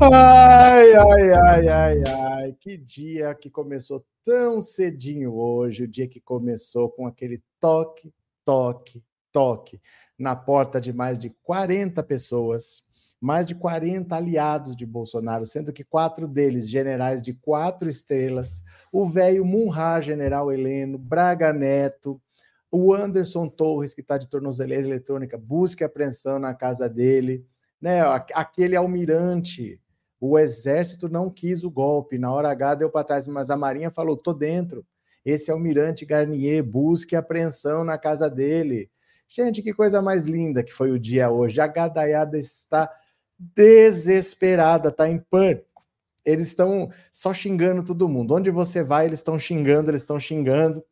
Ai, ai, ai, ai, ai, que dia que começou tão cedinho hoje, o dia que começou com aquele toque, toque, toque na porta de mais de 40 pessoas, mais de 40 aliados de Bolsonaro, sendo que quatro deles generais de quatro estrelas, o velho Munra, general Heleno, Braga Neto, o Anderson Torres, que está de tornozeleira eletrônica, busque apreensão na casa dele, né? Aquele almirante o exército não quis o golpe. Na hora H deu para trás, mas a Marinha falou: tô dentro. Esse é o Mirante Garnier, busque apreensão na casa dele. Gente, que coisa mais linda que foi o dia hoje. A gadaiada está desesperada, está em pânico. Eles estão só xingando todo mundo. Onde você vai, eles estão xingando, eles estão xingando.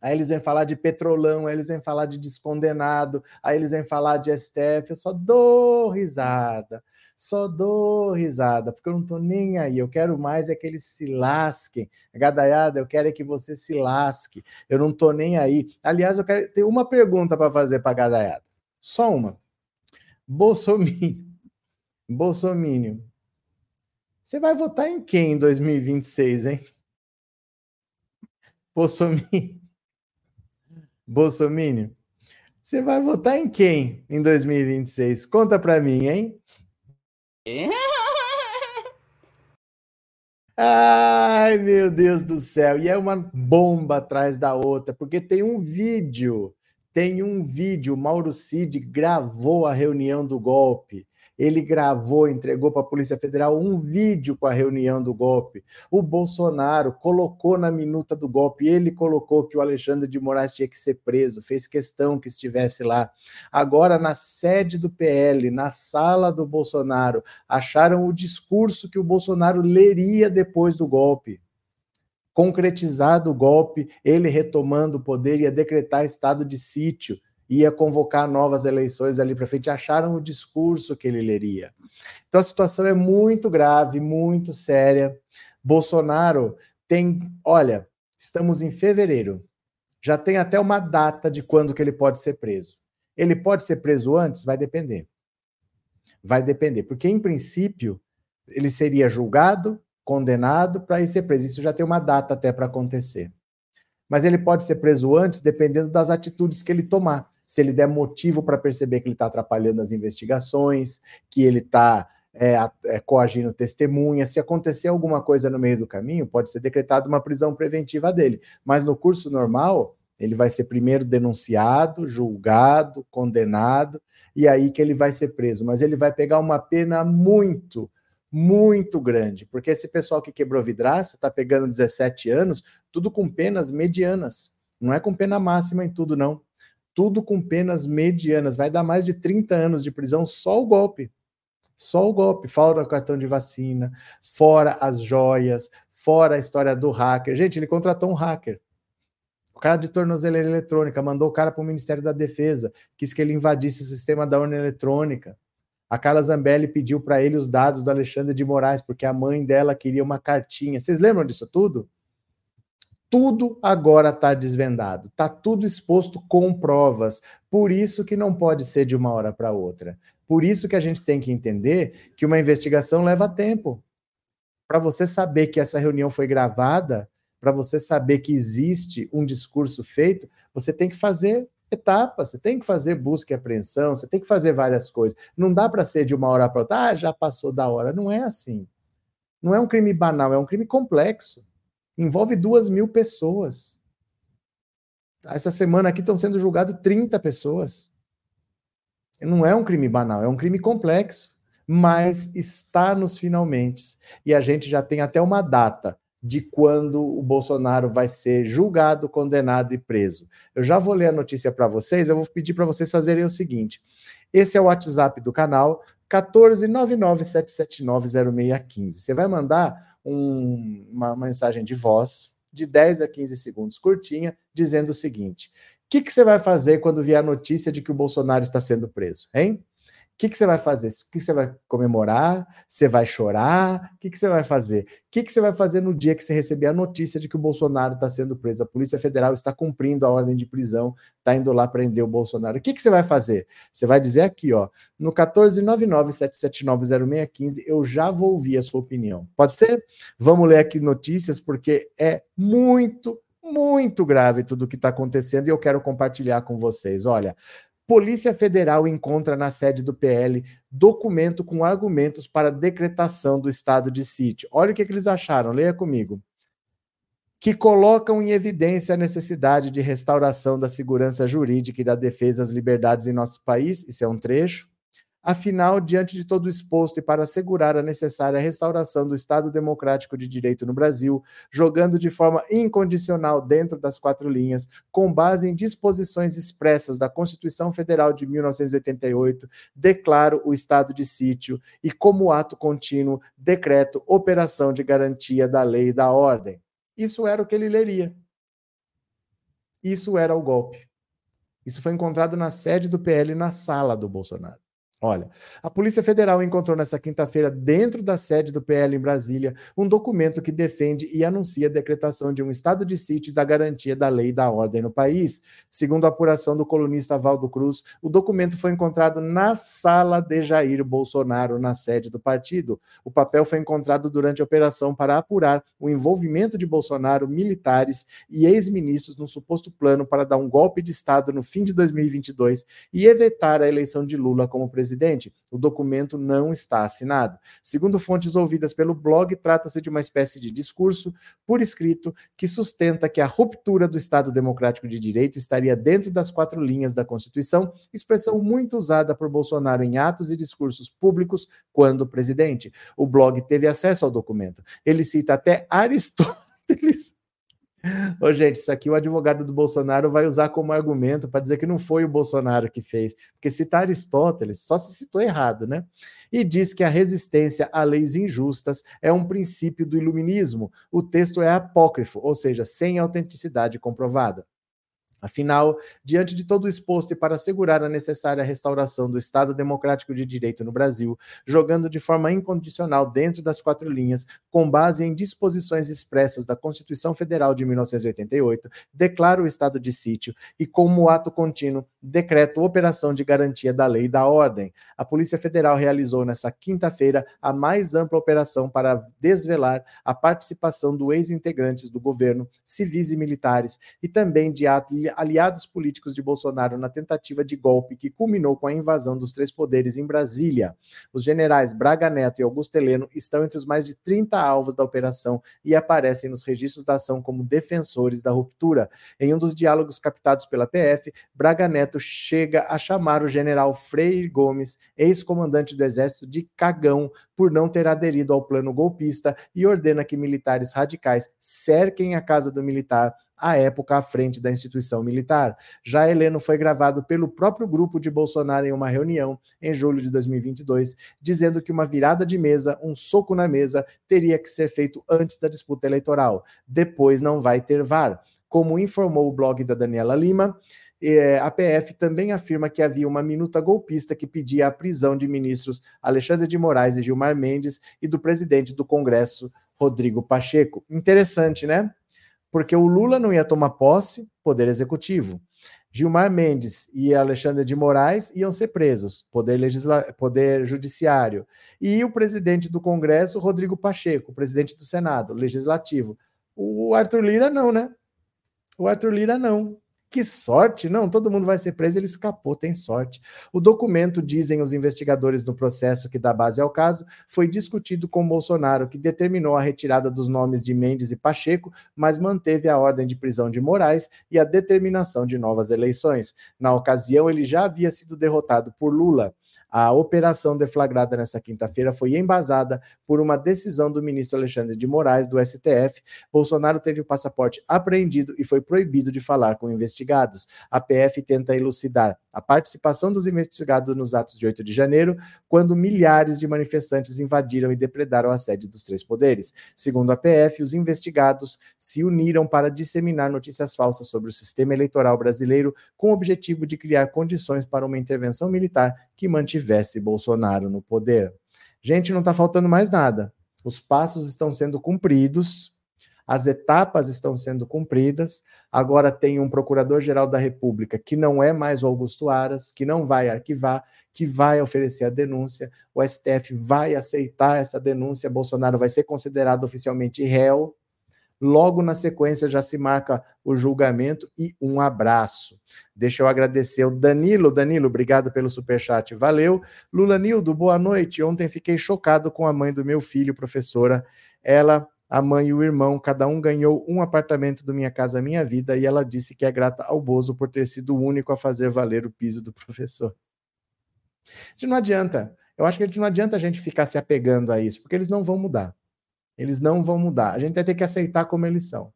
Aí eles vêm falar de petrolão, aí eles vêm falar de descondenado, aí eles vêm falar de STF. Eu só dou risada só dou risada, porque eu não tô nem aí. Eu quero mais é que eles se lasquem. Gadaiada, eu quero é que você se lasque. Eu não tô nem aí. Aliás, eu quero ter uma pergunta para fazer para Gadaiada. Só uma. Bolsonaro. Bolsonaro. Você vai votar em quem em 2026, hein? Bolsonaro. Bolsonaro. Você vai votar em quem em 2026? Conta para mim, hein? Ai, meu Deus do céu. E é uma bomba atrás da outra, porque tem um vídeo, tem um vídeo, Mauro Cid gravou a reunião do golpe ele gravou, entregou para a Polícia Federal um vídeo com a reunião do golpe. O Bolsonaro colocou na minuta do golpe, ele colocou que o Alexandre de Moraes tinha que ser preso, fez questão que estivesse lá. Agora, na sede do PL, na sala do Bolsonaro, acharam o discurso que o Bolsonaro leria depois do golpe concretizado o golpe, ele retomando o poder, ia decretar estado de sítio ia convocar novas eleições ali para frente, acharam o discurso que ele leria. Então a situação é muito grave, muito séria. Bolsonaro tem, olha, estamos em fevereiro. Já tem até uma data de quando que ele pode ser preso. Ele pode ser preso antes? Vai depender. Vai depender, porque em princípio ele seria julgado, condenado para ir ser preso. Isso já tem uma data até para acontecer. Mas ele pode ser preso antes, dependendo das atitudes que ele tomar se ele der motivo para perceber que ele está atrapalhando as investigações, que ele está é, é, coagindo testemunha. Se acontecer alguma coisa no meio do caminho, pode ser decretada uma prisão preventiva dele. Mas no curso normal, ele vai ser primeiro denunciado, julgado, condenado, e aí que ele vai ser preso. Mas ele vai pegar uma pena muito, muito grande, porque esse pessoal que quebrou vidraça está pegando 17 anos, tudo com penas medianas. Não é com pena máxima em tudo, não tudo com penas medianas. Vai dar mais de 30 anos de prisão só o golpe. Só o golpe, fora o cartão de vacina, fora as joias, fora a história do hacker. Gente, ele contratou um hacker. O cara de tornozeleira eletrônica mandou o cara para o Ministério da Defesa, quis que ele invadisse o sistema da urna eletrônica. A Carla Zambelli pediu para ele os dados do Alexandre de Moraes, porque a mãe dela queria uma cartinha. Vocês lembram disso tudo? Tudo agora está desvendado, está tudo exposto com provas. Por isso que não pode ser de uma hora para outra. Por isso que a gente tem que entender que uma investigação leva tempo. Para você saber que essa reunião foi gravada, para você saber que existe um discurso feito, você tem que fazer etapas, você tem que fazer busca e apreensão, você tem que fazer várias coisas. Não dá para ser de uma hora para outra, ah, já passou da hora. Não é assim. Não é um crime banal, é um crime complexo envolve duas mil pessoas. Essa semana aqui estão sendo julgadas 30 pessoas. Não é um crime banal, é um crime complexo, mas está nos finalmente. E a gente já tem até uma data de quando o Bolsonaro vai ser julgado, condenado e preso. Eu já vou ler a notícia para vocês, eu vou pedir para vocês fazerem o seguinte: esse é o WhatsApp do canal, 14997790615. Você vai mandar um, uma mensagem de voz de 10 a 15 segundos, curtinha, dizendo o seguinte: o que, que você vai fazer quando vier a notícia de que o Bolsonaro está sendo preso, hein? O que, que você vai fazer? O que você vai comemorar? Você vai chorar? O que, que você vai fazer? O que, que você vai fazer no dia que você receber a notícia de que o Bolsonaro está sendo preso? A Polícia Federal está cumprindo a ordem de prisão, está indo lá prender o Bolsonaro. O que, que você vai fazer? Você vai dizer aqui, ó, no 14997790615, eu já vou ouvir a sua opinião. Pode ser? Vamos ler aqui notícias, porque é muito, muito grave tudo o que está acontecendo e eu quero compartilhar com vocês. Olha, Polícia Federal encontra na sede do PL documento com argumentos para decretação do estado de sítio. Olha o que, que eles acharam, leia comigo. Que colocam em evidência a necessidade de restauração da segurança jurídica e da defesa das liberdades em nosso país. Isso é um trecho. Afinal, diante de todo exposto e para assegurar a necessária restauração do Estado Democrático de Direito no Brasil, jogando de forma incondicional dentro das quatro linhas, com base em disposições expressas da Constituição Federal de 1988, declaro o estado de sítio e, como ato contínuo, decreto operação de garantia da lei e da ordem. Isso era o que ele leria. Isso era o golpe. Isso foi encontrado na sede do PL na sala do Bolsonaro. Olha, a Polícia Federal encontrou nesta quinta-feira, dentro da sede do PL em Brasília, um documento que defende e anuncia a decretação de um estado de sítio e da garantia da lei e da ordem no país. Segundo a apuração do colunista Valdo Cruz, o documento foi encontrado na sala de Jair Bolsonaro, na sede do partido. O papel foi encontrado durante a operação para apurar o envolvimento de Bolsonaro, militares e ex-ministros no suposto plano para dar um golpe de Estado no fim de 2022 e evitar a eleição de Lula como presidente presidente, o documento não está assinado. Segundo fontes ouvidas pelo blog, trata-se de uma espécie de discurso por escrito que sustenta que a ruptura do Estado Democrático de Direito estaria dentro das quatro linhas da Constituição, expressão muito usada por Bolsonaro em atos e discursos públicos quando presidente. O blog teve acesso ao documento. Ele cita até Aristóteles Ô, gente, isso aqui o advogado do Bolsonaro vai usar como argumento para dizer que não foi o Bolsonaro que fez, porque citar Aristóteles só se citou errado, né? E diz que a resistência a leis injustas é um princípio do iluminismo. O texto é apócrifo, ou seja, sem autenticidade comprovada. Afinal, diante de todo o exposto e para assegurar a necessária restauração do Estado Democrático de Direito no Brasil, jogando de forma incondicional dentro das quatro linhas, com base em disposições expressas da Constituição Federal de 1988, declaro o estado de sítio e, como ato contínuo, decreto operação de garantia da lei e da ordem. A Polícia Federal realizou nesta quinta-feira a mais ampla operação para desvelar a participação do ex-integrantes do governo, civis e militares, e também de aliados políticos de Bolsonaro na tentativa de golpe que culminou com a invasão dos três poderes em Brasília. Os generais Braga Neto e Augusto Heleno estão entre os mais de 30 alvos da operação e aparecem nos registros da ação como defensores da ruptura. Em um dos diálogos captados pela PF, Braga Neto chega a chamar o general Freire Gomes, ex-comandante do Exército, de cagão por não ter aderido ao plano golpista e ordena que militares radicais cerquem a casa do militar à época à frente da instituição militar. Já Heleno foi gravado pelo próprio grupo de Bolsonaro em uma reunião em julho de 2022, dizendo que uma virada de mesa, um soco na mesa, teria que ser feito antes da disputa eleitoral. Depois não vai ter VAR. Como informou o blog da Daniela Lima, a PF também afirma que havia uma minuta golpista que pedia a prisão de ministros Alexandre de Moraes e Gilmar Mendes e do presidente do Congresso, Rodrigo Pacheco. Interessante, né? porque o Lula não ia tomar posse, poder executivo. Gilmar Mendes e Alexandre de Moraes iam ser presos, poder, legisla... poder judiciário. E o presidente do Congresso, Rodrigo Pacheco, presidente do Senado, legislativo. O Arthur Lira não, né? O Arthur Lira não. Que sorte! Não, todo mundo vai ser preso, ele escapou, tem sorte. O documento, dizem os investigadores no processo que dá base ao caso, foi discutido com Bolsonaro, que determinou a retirada dos nomes de Mendes e Pacheco, mas manteve a ordem de prisão de Moraes e a determinação de novas eleições. Na ocasião, ele já havia sido derrotado por Lula. A operação deflagrada nessa quinta-feira foi embasada por uma decisão do ministro Alexandre de Moraes, do STF. Bolsonaro teve o passaporte apreendido e foi proibido de falar com investigados. A PF tenta elucidar a participação dos investigados nos atos de 8 de janeiro, quando milhares de manifestantes invadiram e depredaram a sede dos três poderes. Segundo a PF, os investigados se uniram para disseminar notícias falsas sobre o sistema eleitoral brasileiro com o objetivo de criar condições para uma intervenção militar que mantivesse Bolsonaro no poder. Gente, não está faltando mais nada. Os passos estão sendo cumpridos as etapas estão sendo cumpridas. Agora tem um procurador-geral da República que não é mais o Augusto Aras, que não vai arquivar, que vai oferecer a denúncia. O STF vai aceitar essa denúncia. Bolsonaro vai ser considerado oficialmente réu. Logo na sequência já se marca o julgamento e um abraço. Deixa eu agradecer o Danilo. Danilo, obrigado pelo superchat. Valeu. Lula Nildo, boa noite. Ontem fiquei chocado com a mãe do meu filho, professora. Ela a mãe e o irmão, cada um ganhou um apartamento do Minha Casa Minha Vida, e ela disse que é grata ao Bozo por ter sido o único a fazer valer o piso do professor. A gente não adianta. Eu acho que não adianta a gente ficar se apegando a isso, porque eles não vão mudar. Eles não vão mudar. A gente vai ter que aceitar como eles são.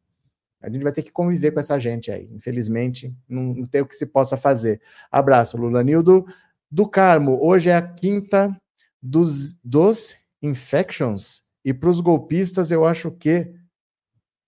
A gente vai ter que conviver com essa gente aí. Infelizmente, não, não tem o que se possa fazer. Abraço, Lula Nildo. Do Carmo, hoje é a quinta dos, dos Infections e para os golpistas, eu acho que.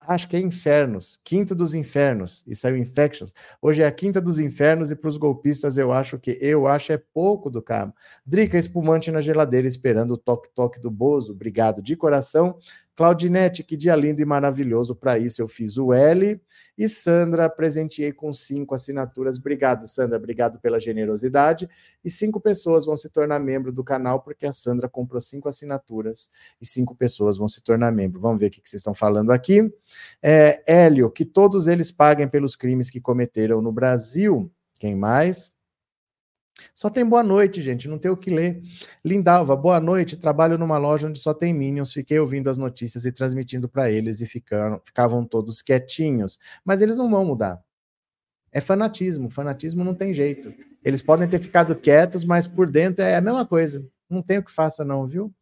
Acho que é Infernos, Quinta dos Infernos, e saiu Infections. Hoje é a Quinta dos Infernos, e para os golpistas, eu acho que. Eu acho é pouco do carro. Drica espumante na geladeira, esperando o toque-toque do Bozo. Obrigado de coração. Claudinete, que dia lindo e maravilhoso. Para isso, eu fiz o L. E Sandra, presenteei com cinco assinaturas. Obrigado, Sandra. Obrigado pela generosidade. E cinco pessoas vão se tornar membro do canal, porque a Sandra comprou cinco assinaturas e cinco pessoas vão se tornar membro. Vamos ver o que vocês estão falando aqui. É, Hélio, que todos eles paguem pelos crimes que cometeram no Brasil. Quem mais? Só tem boa noite, gente, não tem o que ler. Lindalva, boa noite. Trabalho numa loja onde só tem Minions. Fiquei ouvindo as notícias e transmitindo para eles e ficaram, ficavam todos quietinhos. Mas eles não vão mudar. É fanatismo. Fanatismo não tem jeito. Eles podem ter ficado quietos, mas por dentro é a mesma coisa. Não tem o que faça, não, viu?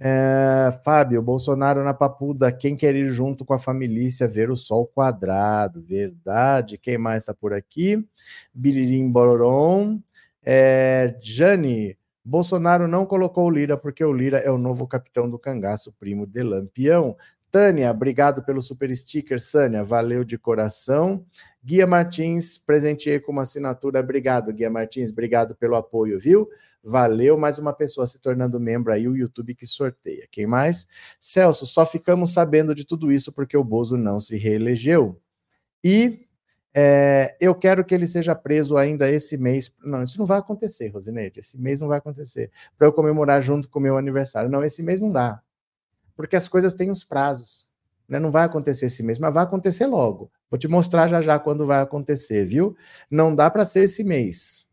É, Fábio, Bolsonaro na papuda, quem quer ir junto com a família ver o sol quadrado? Verdade. Quem mais está por aqui? Bilirim Bororom. É, Jane, Bolsonaro não colocou o Lira porque o Lira é o novo capitão do cangaço, primo de Lampião. Tânia, obrigado pelo super sticker, Sânia, valeu de coração. Guia Martins, presenteei com uma assinatura, obrigado, Guia Martins, obrigado pelo apoio, viu? Valeu, mais uma pessoa se tornando membro aí, o YouTube que sorteia. Quem mais? Celso, só ficamos sabendo de tudo isso porque o Bozo não se reelegeu. E é, eu quero que ele seja preso ainda esse mês. Não, isso não vai acontecer, Rosineide. Esse mês não vai acontecer. Para eu comemorar junto com o meu aniversário. Não, esse mês não dá. Porque as coisas têm os prazos. Né? Não vai acontecer esse mês, mas vai acontecer logo. Vou te mostrar já já quando vai acontecer, viu? Não dá para ser esse mês.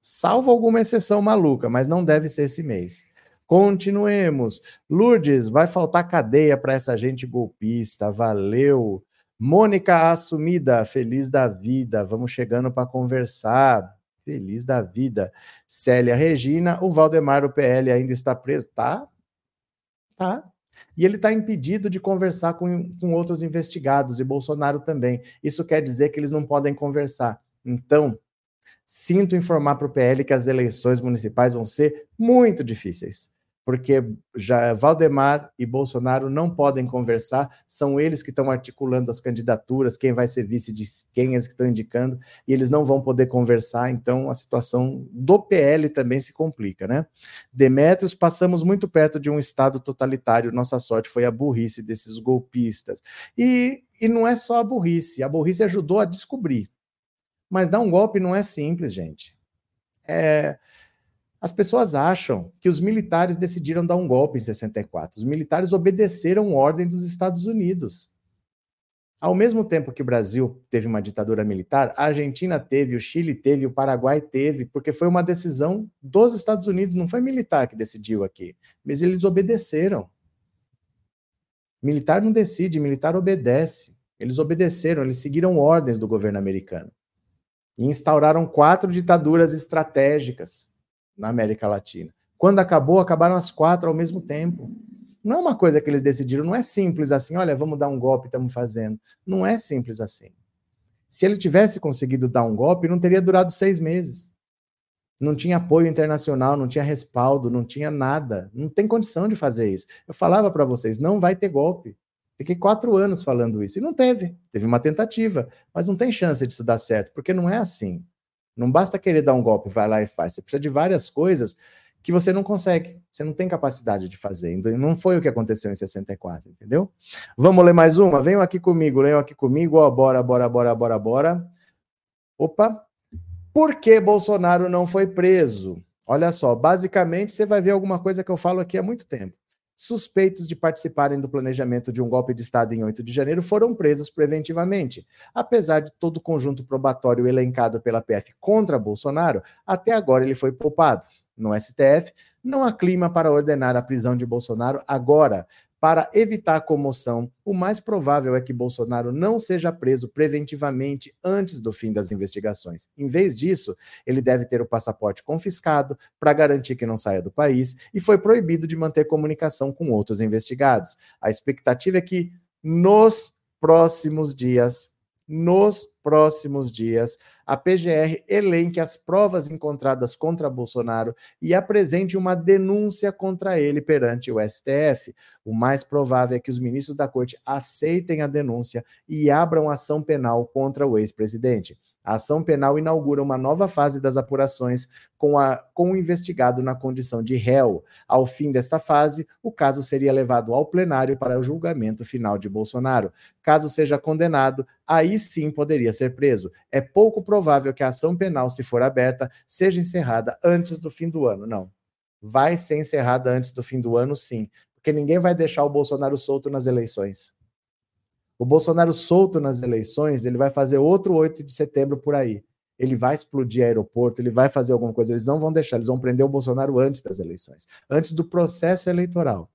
Salvo alguma exceção maluca, mas não deve ser esse mês. Continuemos. Lourdes, vai faltar cadeia para essa gente golpista. Valeu. Mônica Assumida, feliz da vida. Vamos chegando para conversar. Feliz da vida. Célia Regina, o Valdemar, o PL, ainda está preso? Tá. Tá. E ele está impedido de conversar com, com outros investigados, e Bolsonaro também. Isso quer dizer que eles não podem conversar. Então, sinto informar para o PL que as eleições municipais vão ser muito difíceis porque já Valdemar e Bolsonaro não podem conversar, são eles que estão articulando as candidaturas, quem vai ser vice de quem eles que estão indicando, e eles não vão poder conversar, então a situação do PL também se complica, né? Demetrios, passamos muito perto de um estado totalitário, nossa sorte foi a burrice desses golpistas. E, e não é só a burrice, a burrice ajudou a descobrir. Mas dar um golpe não é simples, gente. É, as pessoas acham que os militares decidiram dar um golpe em 64. Os militares obedeceram ordem dos Estados Unidos. Ao mesmo tempo que o Brasil teve uma ditadura militar, a Argentina teve, o Chile teve, o Paraguai teve, porque foi uma decisão dos Estados Unidos, não foi militar que decidiu aqui, mas eles obedeceram. Militar não decide, militar obedece. Eles obedeceram, eles seguiram ordens do governo americano. E instauraram quatro ditaduras estratégicas na América Latina. Quando acabou, acabaram as quatro ao mesmo tempo. Não é uma coisa que eles decidiram, não é simples assim, olha, vamos dar um golpe, estamos fazendo. Não é simples assim. Se ele tivesse conseguido dar um golpe, não teria durado seis meses. Não tinha apoio internacional, não tinha respaldo, não tinha nada. Não tem condição de fazer isso. Eu falava para vocês, não vai ter golpe. Fiquei quatro anos falando isso e não teve. Teve uma tentativa, mas não tem chance disso dar certo, porque não é assim. Não basta querer dar um golpe, vai lá e faz. Você precisa de várias coisas que você não consegue, você não tem capacidade de fazer. Então, não foi o que aconteceu em 64, entendeu? Vamos ler mais uma? Venham aqui comigo, leiam aqui comigo, ó, bora, bora, bora, bora, bora. Opa! Por que Bolsonaro não foi preso? Olha só, basicamente você vai ver alguma coisa que eu falo aqui há muito tempo. Suspeitos de participarem do planejamento de um golpe de Estado em 8 de janeiro foram presos preventivamente. Apesar de todo o conjunto probatório elencado pela PF contra Bolsonaro, até agora ele foi poupado no STF, não há clima para ordenar a prisão de Bolsonaro agora. Para evitar comoção, o mais provável é que Bolsonaro não seja preso preventivamente antes do fim das investigações. Em vez disso, ele deve ter o passaporte confiscado para garantir que não saia do país e foi proibido de manter comunicação com outros investigados. A expectativa é que nos próximos dias, nos próximos dias, a PGR elenque as provas encontradas contra Bolsonaro e apresente uma denúncia contra ele perante o STF. O mais provável é que os ministros da corte aceitem a denúncia e abram ação penal contra o ex-presidente. A ação penal inaugura uma nova fase das apurações com, a, com o investigado na condição de réu. Ao fim desta fase, o caso seria levado ao plenário para o julgamento final de Bolsonaro. Caso seja condenado, aí sim poderia ser preso. É pouco provável que a ação penal, se for aberta, seja encerrada antes do fim do ano. Não. Vai ser encerrada antes do fim do ano, sim. Porque ninguém vai deixar o Bolsonaro solto nas eleições. O Bolsonaro solto nas eleições, ele vai fazer outro 8 de setembro por aí. Ele vai explodir aeroporto, ele vai fazer alguma coisa. Eles não vão deixar, eles vão prender o Bolsonaro antes das eleições, antes do processo eleitoral.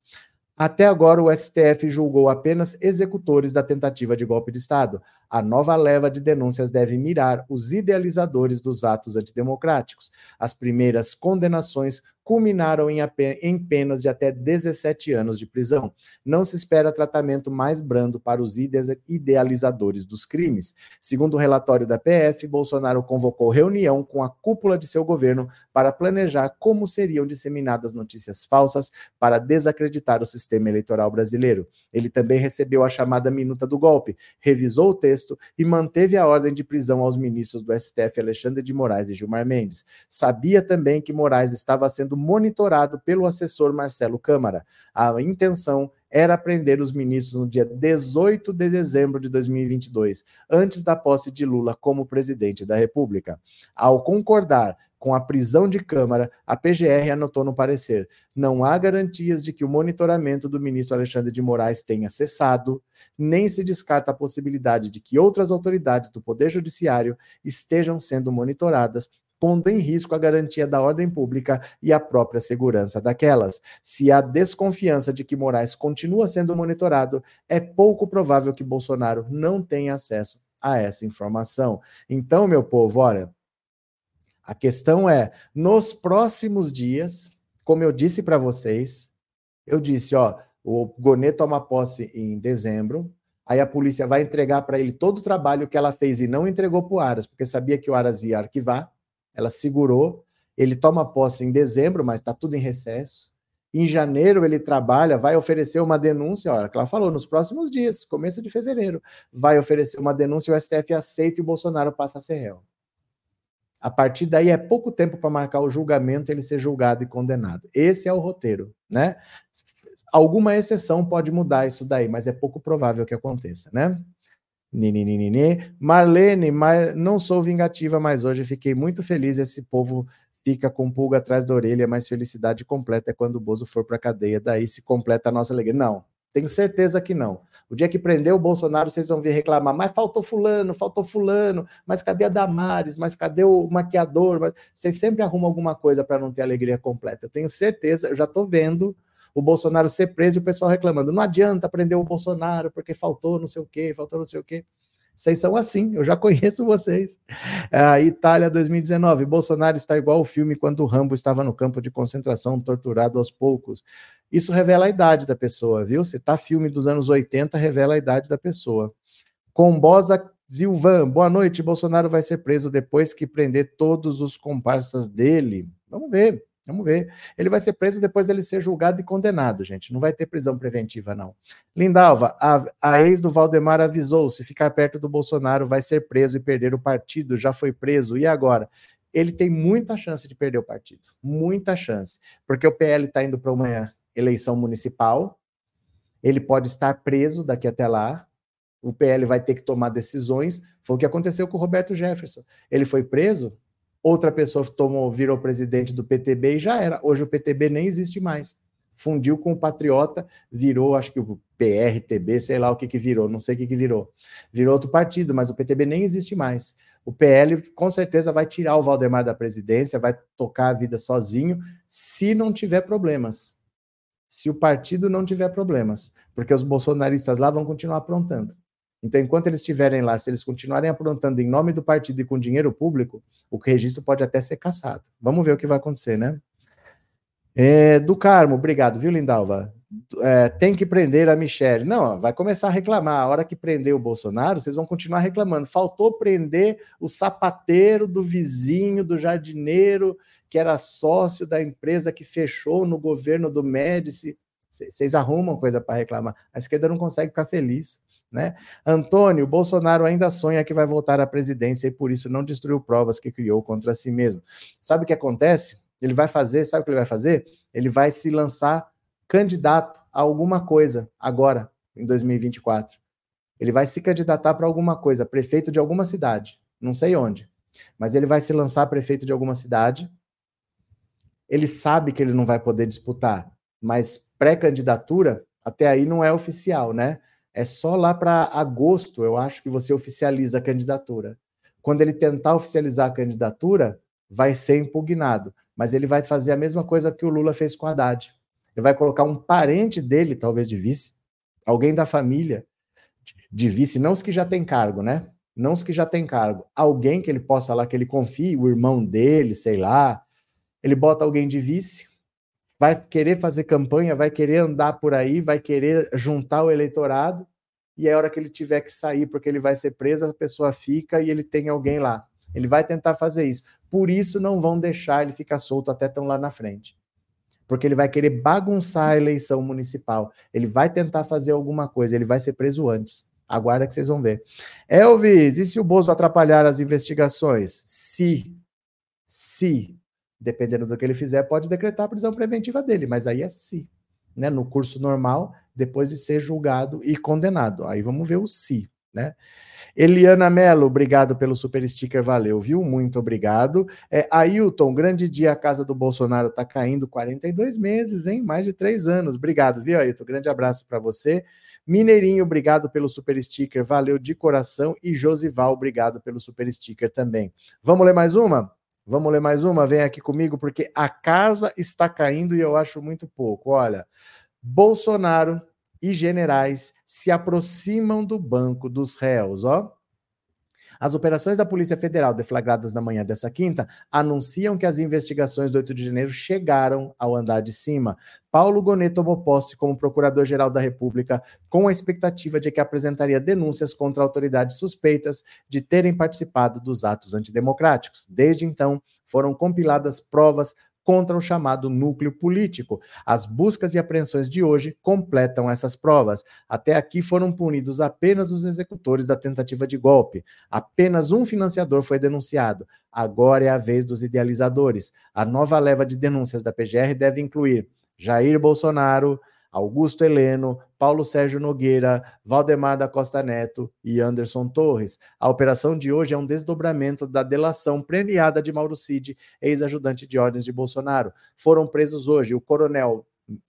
Até agora, o STF julgou apenas executores da tentativa de golpe de Estado. A nova leva de denúncias deve mirar os idealizadores dos atos antidemocráticos. As primeiras condenações culminaram em, em penas de até 17 anos de prisão. Não se espera tratamento mais brando para os idealizadores dos crimes. Segundo o relatório da PF, Bolsonaro convocou reunião com a cúpula de seu governo para planejar como seriam disseminadas notícias falsas para desacreditar o sistema eleitoral brasileiro. Ele também recebeu a chamada minuta do golpe, revisou o texto e manteve a ordem de prisão aos ministros do STF Alexandre de Moraes e Gilmar Mendes. Sabia também que Moraes estava sendo monitorado pelo assessor Marcelo Câmara. A intenção era prender os ministros no dia 18 de dezembro de 2022, antes da posse de Lula como presidente da República. Ao concordar com a prisão de Câmara, a PGR anotou no parecer: não há garantias de que o monitoramento do ministro Alexandre de Moraes tenha cessado, nem se descarta a possibilidade de que outras autoridades do Poder Judiciário estejam sendo monitoradas pondo em risco a garantia da ordem pública e a própria segurança daquelas. Se há desconfiança de que Moraes continua sendo monitorado, é pouco provável que Bolsonaro não tenha acesso a essa informação. Então, meu povo, olha, a questão é, nos próximos dias, como eu disse para vocês, eu disse, ó, o Gonê toma posse em dezembro, aí a polícia vai entregar para ele todo o trabalho que ela fez e não entregou para o Aras, porque sabia que o Aras ia arquivar ela segurou. Ele toma posse em dezembro, mas está tudo em recesso. Em janeiro ele trabalha, vai oferecer uma denúncia, olha, que ela falou, nos próximos dias, começo de fevereiro, vai oferecer uma denúncia, o STF aceita e o Bolsonaro passa a ser réu. A partir daí é pouco tempo para marcar o julgamento, ele ser julgado e condenado. Esse é o roteiro, né? Alguma exceção pode mudar isso daí, mas é pouco provável que aconteça, né? Nininini. Marlene, mas não sou vingativa, mas hoje fiquei muito feliz. Esse povo fica com pulga atrás da orelha, mas felicidade completa é quando o Bozo for para cadeia. Daí se completa a nossa alegria. Não, Tenho certeza que não. O dia que prender o Bolsonaro, vocês vão vir reclamar, mas faltou fulano, faltou fulano, mas cadê a Damares, mas cadê o maquiador? Mas... Vocês sempre arrumam alguma coisa para não ter alegria completa. Eu tenho certeza, eu já estou vendo o Bolsonaro ser preso e o pessoal reclamando. Não adianta prender o Bolsonaro porque faltou não sei o quê, faltou não sei o quê. Vocês são assim, eu já conheço vocês. Itália 2019, Bolsonaro está igual o filme quando o Rambo estava no campo de concentração, torturado aos poucos. Isso revela a idade da pessoa, viu? Se tá filme dos anos 80, revela a idade da pessoa. Combosa Zilvan, boa noite. Bolsonaro vai ser preso depois que prender todos os comparsas dele. Vamos ver. Vamos ver. Ele vai ser preso depois dele ser julgado e condenado, gente. Não vai ter prisão preventiva, não. Lindalva, a, a ex do Valdemar avisou: se ficar perto do Bolsonaro, vai ser preso e perder o partido. Já foi preso. E agora? Ele tem muita chance de perder o partido. Muita chance. Porque o PL está indo para uma eleição municipal. Ele pode estar preso daqui até lá. O PL vai ter que tomar decisões. Foi o que aconteceu com o Roberto Jefferson. Ele foi preso, outra pessoa tomou, virou presidente do PTB e já era. Hoje o PTB nem existe mais. Fundiu com o Patriota, virou, acho que o PRTB, sei lá o que que virou, não sei o que que virou. Virou outro partido, mas o PTB nem existe mais. O PL com certeza vai tirar o Valdemar da presidência, vai tocar a vida sozinho, se não tiver problemas. Se o partido não tiver problemas, porque os bolsonaristas lá vão continuar aprontando. Então, enquanto eles estiverem lá, se eles continuarem aprontando em nome do partido e com dinheiro público, o registro pode até ser cassado. Vamos ver o que vai acontecer, né? É, do Carmo, obrigado, viu, Lindalva? É, tem que prender a Michelle. Não, vai começar a reclamar. A hora que prender o Bolsonaro, vocês vão continuar reclamando. Faltou prender o sapateiro do vizinho, do jardineiro, que era sócio da empresa que fechou no governo do Médici. Vocês arrumam coisa para reclamar. A esquerda não consegue ficar feliz. Né? Antônio, Bolsonaro ainda sonha que vai voltar à presidência e por isso não destruiu provas que criou contra si mesmo. Sabe o que acontece? Ele vai fazer, sabe o que ele vai fazer? Ele vai se lançar candidato a alguma coisa agora, em 2024. Ele vai se candidatar para alguma coisa, prefeito de alguma cidade, não sei onde, mas ele vai se lançar prefeito de alguma cidade. Ele sabe que ele não vai poder disputar, mas pré-candidatura até aí não é oficial, né? É só lá para agosto, eu acho que você oficializa a candidatura. Quando ele tentar oficializar a candidatura, vai ser impugnado. Mas ele vai fazer a mesma coisa que o Lula fez com Haddad. Ele vai colocar um parente dele, talvez de vice, alguém da família de vice, não os que já tem cargo, né? Não os que já tem cargo. Alguém que ele possa lá, que ele confie, o irmão dele, sei lá. Ele bota alguém de vice, vai querer fazer campanha, vai querer andar por aí, vai querer juntar o eleitorado, e a hora que ele tiver que sair porque ele vai ser preso, a pessoa fica e ele tem alguém lá. Ele vai tentar fazer isso. Por isso não vão deixar ele ficar solto até tão lá na frente. Porque ele vai querer bagunçar a eleição municipal. Ele vai tentar fazer alguma coisa, ele vai ser preso antes. Aguarda que vocês vão ver. Elvis, e se o Bozo atrapalhar as investigações? Se, se dependendo do que ele fizer, pode decretar a prisão preventiva dele, mas aí é se, né? No curso normal, depois de ser julgado e condenado. Aí vamos ver o se, né? Eliana Mello, obrigado pelo super sticker, valeu, viu? Muito obrigado. É, Ailton, grande dia, a casa do Bolsonaro tá caindo 42 meses, hein? Mais de três anos. Obrigado, viu, Ailton? Grande abraço para você. Mineirinho, obrigado pelo super sticker, valeu de coração. E Josival, obrigado pelo super sticker também. Vamos ler mais uma? Vamos ler mais uma? Vem aqui comigo, porque a casa está caindo e eu acho muito pouco. Olha, Bolsonaro e generais se aproximam do banco dos réus, ó. As operações da Polícia Federal deflagradas na manhã dessa quinta anunciam que as investigações do 8 de janeiro chegaram ao andar de cima. Paulo Gonet tomou posse como Procurador-Geral da República com a expectativa de que apresentaria denúncias contra autoridades suspeitas de terem participado dos atos antidemocráticos. Desde então, foram compiladas provas contra o chamado núcleo político. As buscas e apreensões de hoje completam essas provas. Até aqui foram punidos apenas os executores da tentativa de golpe. Apenas um financiador foi denunciado. Agora é a vez dos idealizadores. A nova leva de denúncias da PGR deve incluir Jair Bolsonaro, Augusto Heleno, Paulo Sérgio Nogueira, Valdemar da Costa Neto e Anderson Torres. A operação de hoje é um desdobramento da delação premiada de Mauro Cid, ex-ajudante de ordens de Bolsonaro. Foram presos hoje o coronel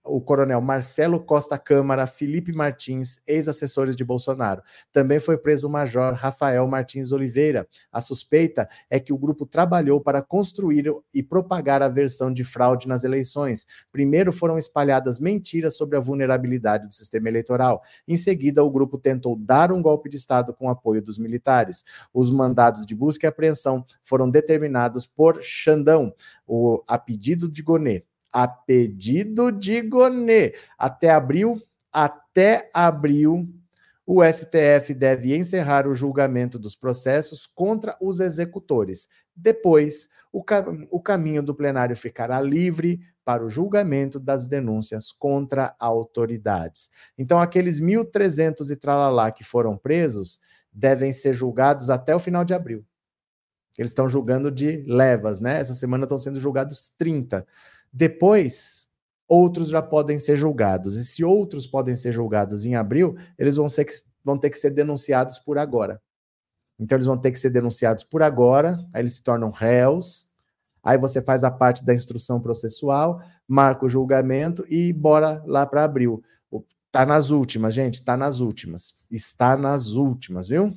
o coronel Marcelo Costa Câmara, Felipe Martins, ex-assessores de Bolsonaro. Também foi preso o major Rafael Martins Oliveira. A suspeita é que o grupo trabalhou para construir e propagar a versão de fraude nas eleições. Primeiro foram espalhadas mentiras sobre a vulnerabilidade do sistema eleitoral. Em seguida, o grupo tentou dar um golpe de Estado com apoio dos militares. Os mandados de busca e apreensão foram determinados por Xandão, o, a pedido de Gonet a pedido de Gonê. Até abril, até abril, o STF deve encerrar o julgamento dos processos contra os executores. Depois, o, o caminho do plenário ficará livre para o julgamento das denúncias contra autoridades. Então, aqueles 1.300 e tralalá que foram presos devem ser julgados até o final de abril. Eles estão julgando de levas, né? Essa semana estão sendo julgados 30. Depois, outros já podem ser julgados. E se outros podem ser julgados em abril, eles vão, ser, vão ter que ser denunciados por agora. Então, eles vão ter que ser denunciados por agora, aí eles se tornam réus. Aí você faz a parte da instrução processual, marca o julgamento e bora lá para abril. Tá nas últimas, gente, tá nas últimas. Está nas últimas, viu?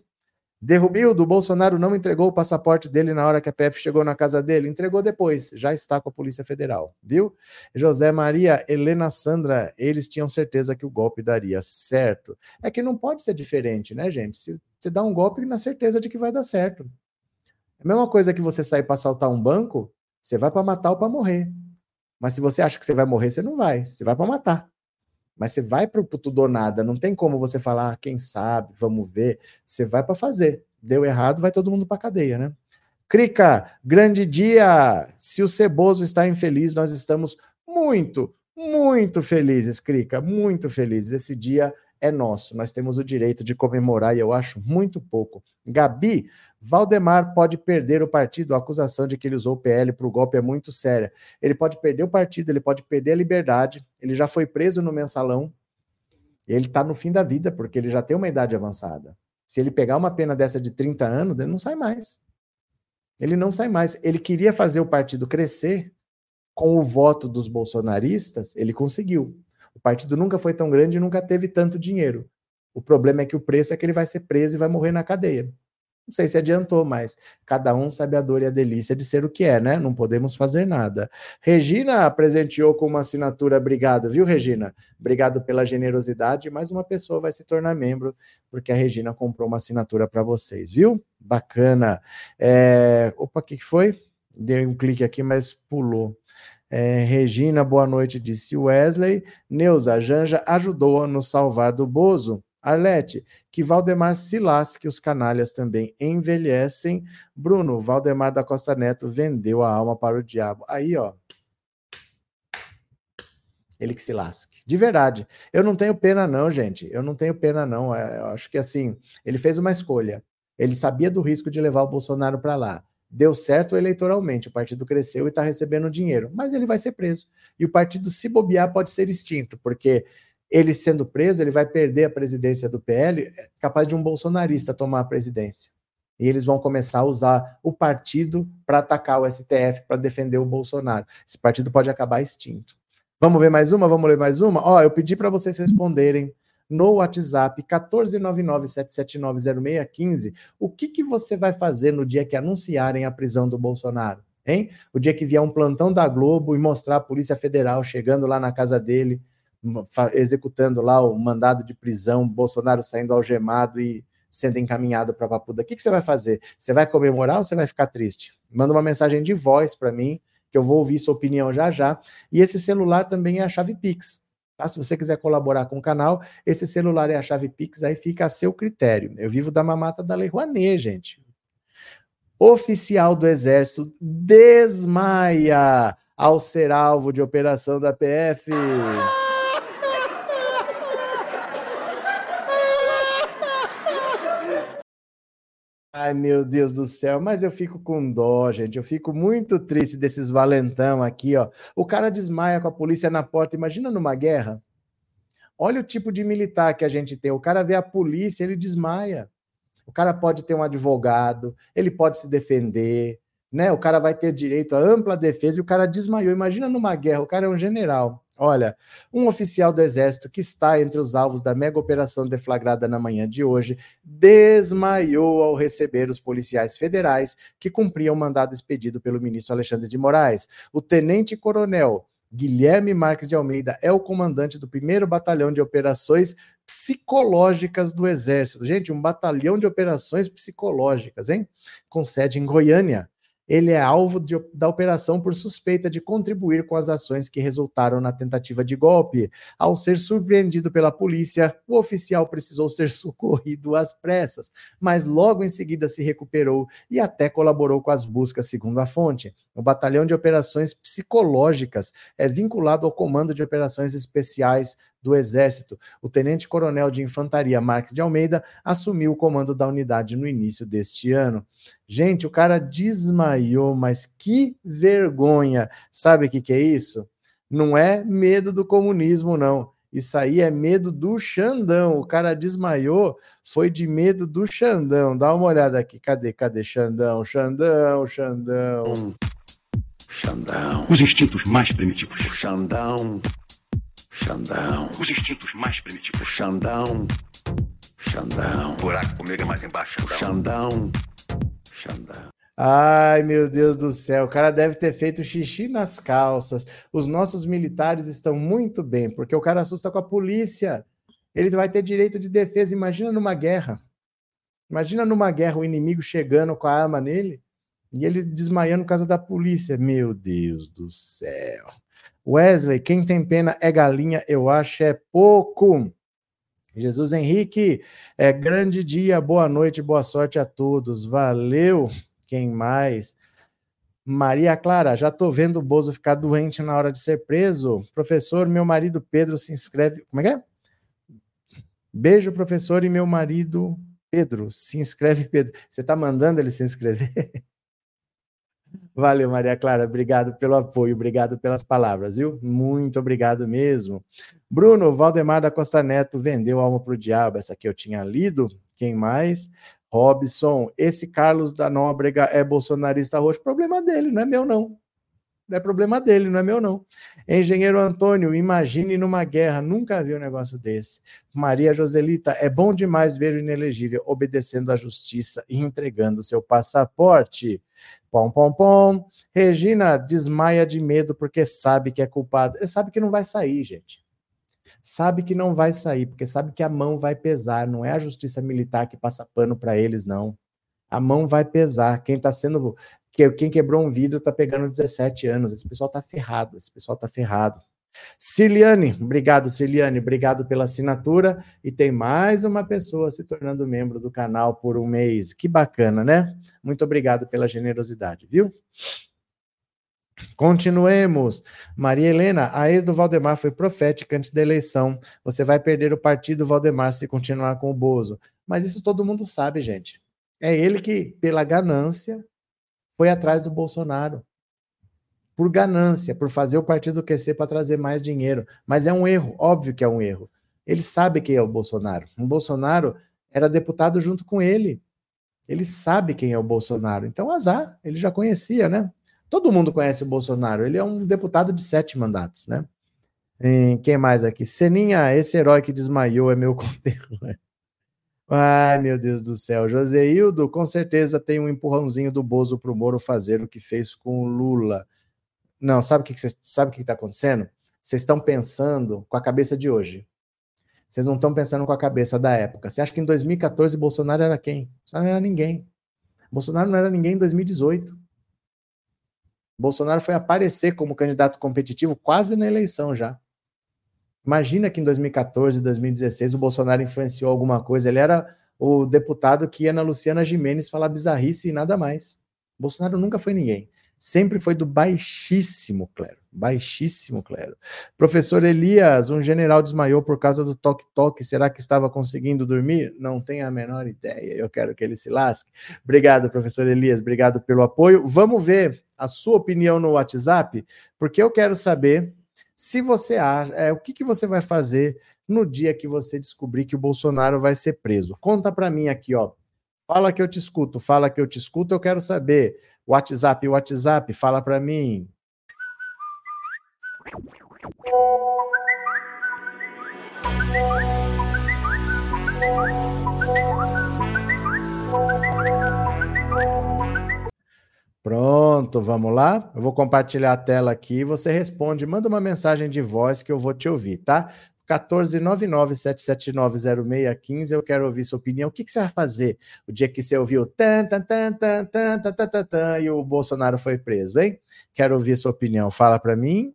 Derrubildo, Bolsonaro não entregou o passaporte dele na hora que a PF chegou na casa dele, entregou depois, já está com a Polícia Federal, viu? José Maria, Helena Sandra, eles tinham certeza que o golpe daria certo. É que não pode ser diferente, né, gente? Se você dá um golpe na certeza de que vai dar certo. É a mesma coisa que você sair para assaltar um banco, você vai para matar ou para morrer. Mas se você acha que você vai morrer, você não vai, você vai para matar. Mas você vai para o tudo ou nada, não tem como você falar, ah, quem sabe, vamos ver. Você vai para fazer. Deu errado, vai todo mundo para cadeia, né? Crica, grande dia. Se o Ceboso está infeliz, nós estamos muito, muito felizes, Crica, muito felizes. Esse dia é nosso. Nós temos o direito de comemorar e eu acho muito pouco. Gabi, Valdemar pode perder o partido. A acusação de que ele usou o PL para o golpe é muito séria. Ele pode perder o partido, ele pode perder a liberdade. Ele já foi preso no mensalão. Ele está no fim da vida, porque ele já tem uma idade avançada. Se ele pegar uma pena dessa de 30 anos, ele não sai mais. Ele não sai mais. Ele queria fazer o partido crescer com o voto dos bolsonaristas, ele conseguiu. O partido nunca foi tão grande e nunca teve tanto dinheiro. O problema é que o preço é que ele vai ser preso e vai morrer na cadeia. Não sei se adiantou, mas cada um sabe a dor e a delícia de ser o que é, né? Não podemos fazer nada. Regina presenteou com uma assinatura. Obrigado, viu, Regina? Obrigado pela generosidade. Mais uma pessoa vai se tornar membro, porque a Regina comprou uma assinatura para vocês, viu? Bacana. É... Opa, o que foi? Dei um clique aqui, mas pulou. É, Regina, boa noite, disse Wesley. Neuza, Janja ajudou a nos salvar do Bozo. Arlete, que Valdemar se lasque, os canalhas também envelhecem. Bruno, Valdemar da Costa Neto vendeu a alma para o diabo. Aí, ó. Ele que se lasque. De verdade. Eu não tenho pena, não, gente. Eu não tenho pena, não. É, eu acho que assim, ele fez uma escolha. Ele sabia do risco de levar o Bolsonaro para lá deu certo eleitoralmente, o partido cresceu e está recebendo dinheiro, mas ele vai ser preso. E o partido, se bobear, pode ser extinto, porque ele sendo preso, ele vai perder a presidência do PL, é capaz de um bolsonarista tomar a presidência. E eles vão começar a usar o partido para atacar o STF, para defender o Bolsonaro. Esse partido pode acabar extinto. Vamos ver mais uma? Vamos ler mais uma? Ó, eu pedi para vocês responderem no WhatsApp 14997790615, o que, que você vai fazer no dia que anunciarem a prisão do Bolsonaro? Hein? O dia que vier um plantão da Globo e mostrar a Polícia Federal chegando lá na casa dele, executando lá o mandado de prisão, Bolsonaro saindo algemado e sendo encaminhado para Papuda. O que, que você vai fazer? Você vai comemorar ou você vai ficar triste? Manda uma mensagem de voz para mim, que eu vou ouvir sua opinião já já. E esse celular também é a chave Pix. Tá? Se você quiser colaborar com o canal, esse celular é a chave Pix, aí fica a seu critério. Eu vivo da mamata da Lei Rouanet, gente. Oficial do Exército desmaia ao ser alvo de operação da PF. Ai, meu Deus do céu, mas eu fico com dó, gente. Eu fico muito triste desses valentão aqui, ó. O cara desmaia com a polícia na porta. Imagina numa guerra. Olha o tipo de militar que a gente tem. O cara vê a polícia, ele desmaia. O cara pode ter um advogado, ele pode se defender, né? O cara vai ter direito a ampla defesa e o cara desmaiou. Imagina numa guerra, o cara é um general. Olha, um oficial do Exército que está entre os alvos da mega operação deflagrada na manhã de hoje desmaiou ao receber os policiais federais que cumpriam o mandado expedido pelo ministro Alexandre de Moraes. O tenente-coronel Guilherme Marques de Almeida é o comandante do primeiro batalhão de operações psicológicas do Exército. Gente, um batalhão de operações psicológicas, hein? Com sede em Goiânia ele é alvo de, da operação por suspeita de contribuir com as ações que resultaram na tentativa de golpe. Ao ser surpreendido pela polícia, o oficial precisou ser socorrido às pressas, mas logo em seguida se recuperou e até colaborou com as buscas, segundo a fonte. O Batalhão de Operações Psicológicas é vinculado ao Comando de Operações Especiais do Exército. O tenente-coronel de infantaria Marques de Almeida assumiu o comando da unidade no início deste ano. Gente, o cara desmaiou, mas que vergonha! Sabe o que, que é isso? Não é medo do comunismo, não. Isso aí é medo do Xandão. O cara desmaiou, foi de medo do Xandão. Dá uma olhada aqui. Cadê? Cadê Xandão? Xandão, Xandão. Xandão. Os instintos mais primitivos. Xandão. Xandão. Os instintos mais primitivos. Xandão. Xandão. Buraco comigo é mais embaixo. Xandão. Xandão. Ai, meu Deus do céu, o cara deve ter feito xixi nas calças. Os nossos militares estão muito bem, porque o cara assusta com a polícia. Ele vai ter direito de defesa. Imagina numa guerra. Imagina numa guerra o inimigo chegando com a arma nele e ele desmaiando por causa da polícia. Meu Deus do céu. Wesley, quem tem pena é galinha, eu acho é pouco. Jesus Henrique, é grande dia, boa noite, boa sorte a todos. Valeu. Quem mais? Maria Clara, já tô vendo o Bozo ficar doente na hora de ser preso. Professor, meu marido Pedro se inscreve. Como é que é? Beijo, professor, e meu marido Pedro. Se inscreve, Pedro. Você tá mandando ele se inscrever? Valeu, Maria Clara. Obrigado pelo apoio, obrigado pelas palavras, viu? Muito obrigado mesmo. Bruno, Valdemar da Costa Neto vendeu alma para o diabo. Essa aqui eu tinha lido. Quem mais? Robson, esse Carlos da Nóbrega é bolsonarista roxo. Problema dele, não é meu, não. É problema dele, não é meu, não. Engenheiro Antônio, imagine numa guerra, nunca vi um negócio desse. Maria Joselita, é bom demais ver o inelegível obedecendo à justiça e entregando seu passaporte. Pom, pom, pom. Regina desmaia de medo porque sabe que é culpado. Ele sabe que não vai sair, gente. Sabe que não vai sair, porque sabe que a mão vai pesar. Não é a justiça militar que passa pano para eles, não. A mão vai pesar. Quem está sendo. Quem quebrou um vidro está pegando 17 anos. Esse pessoal está ferrado. Esse pessoal está ferrado. Cirliane, obrigado, Cirliane, obrigado pela assinatura. E tem mais uma pessoa se tornando membro do canal por um mês. Que bacana, né? Muito obrigado pela generosidade, viu? Continuemos. Maria Helena, a ex do Valdemar foi profética antes da eleição. Você vai perder o partido Valdemar se continuar com o Bozo. Mas isso todo mundo sabe, gente. É ele que, pela ganância, foi atrás do Bolsonaro por ganância, por fazer o partido crescer para trazer mais dinheiro. Mas é um erro, óbvio que é um erro. Ele sabe quem é o Bolsonaro. O Bolsonaro era deputado junto com ele. Ele sabe quem é o Bolsonaro. Então, azar, ele já conhecia, né? Todo mundo conhece o Bolsonaro. Ele é um deputado de sete mandatos, né? E quem mais aqui? Seninha, esse herói que desmaiou é meu conterrâneo. Ai, meu Deus do céu. Joseildo, com certeza tem um empurrãozinho do Bozo para o Moro fazer o que fez com o Lula. Não, sabe o que, você sabe o que está acontecendo? Vocês estão pensando com a cabeça de hoje. Vocês não estão pensando com a cabeça da época. Você acha que em 2014 Bolsonaro era quem? Bolsonaro não era ninguém. Bolsonaro não era ninguém em 2018. Bolsonaro foi aparecer como candidato competitivo quase na eleição já. Imagina que em 2014, 2016 o Bolsonaro influenciou alguma coisa. Ele era o deputado que ia na Luciana Jimenez falar bizarrice e nada mais. Bolsonaro nunca foi ninguém sempre foi do baixíssimo clero, baixíssimo clero. Professor Elias, um general desmaiou por causa do toque-toque, será que estava conseguindo dormir? Não tenho a menor ideia, eu quero que ele se lasque. Obrigado, professor Elias, obrigado pelo apoio. Vamos ver a sua opinião no WhatsApp, porque eu quero saber se você acha, é, o que, que você vai fazer no dia que você descobrir que o Bolsonaro vai ser preso. Conta para mim aqui, ó. Fala que eu te escuto, fala que eu te escuto, eu quero saber WhatsApp, WhatsApp, fala para mim. Pronto, vamos lá. Eu vou compartilhar a tela aqui e você responde. Manda uma mensagem de voz que eu vou te ouvir, tá? 14997790615. Eu quero ouvir sua opinião. O que, que você vai fazer o dia que você ouviu tan, tan, tan, tan, tan, tan, tan, tan, tan, e o Bolsonaro foi preso, hein? Quero ouvir sua opinião. Fala para mim.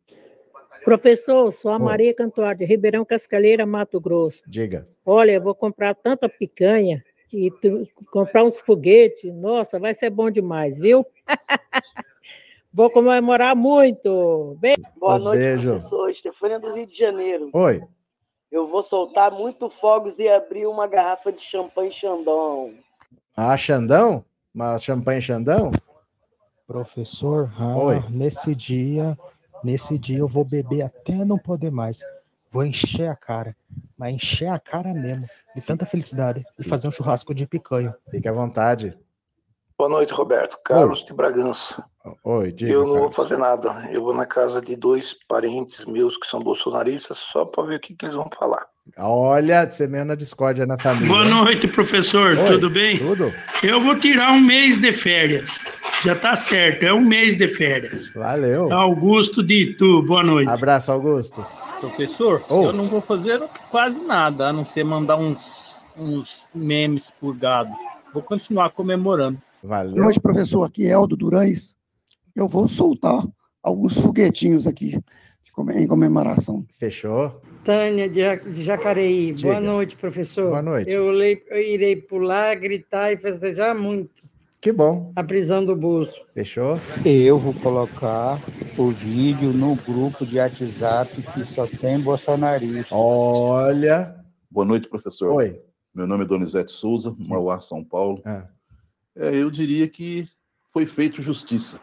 Professor, sou a Maria Cantuar, de Ribeirão Cascaleira, Mato Grosso. Diga. Olha, eu vou comprar tanta picanha e tu, comprar uns foguetes. Nossa, vai ser bom demais, viu? Vou comemorar muito. Beijo. Boa noite, Beijo. professor. Estefânia do Rio de Janeiro. Oi. Eu vou soltar muito fogos e abrir uma garrafa de champanhe Xandão. Ah, Xandão? Uma champanhe Xandão? Professor, ah, nesse dia Nesse dia eu vou beber até não poder mais. Vou encher a cara, mas encher a cara mesmo, de tanta felicidade, e fazer um churrasco de picanha. Fique à vontade. Boa noite, Roberto. Carlos Oi. de Bragança. Oi, diga, Eu não Carlos. vou fazer nada. Eu vou na casa de dois parentes meus que são bolsonaristas só para ver o que, que, eles vão falar. Olha, você mesmo na discórdia na família. Boa noite, professor. Oi, tudo bem? Tudo. Eu vou tirar um mês de férias. Já tá certo, é um mês de férias. Valeu. Augusto de Itu, boa noite. Abraço, Augusto. Professor, oh. eu não vou fazer quase nada, a não ser mandar uns, uns memes por gado. Vou continuar comemorando. Valeu. Boa noite, professor. Aqui é Eldo Durães. Eu vou soltar alguns foguetinhos aqui em comemoração. Fechou? Tânia de Jacareí. Diga. Boa noite, professor. Boa noite. Eu, eu irei pular, gritar e festejar muito. Que bom. A prisão do bolso. Fechou? Eu vou colocar o vídeo no grupo de WhatsApp que só tem bolsonaristas. Olha. Boa noite, professor. Oi. Meu nome é Donizete Souza, Mauá, São Paulo. Ah. É, eu diria que foi feito justiça.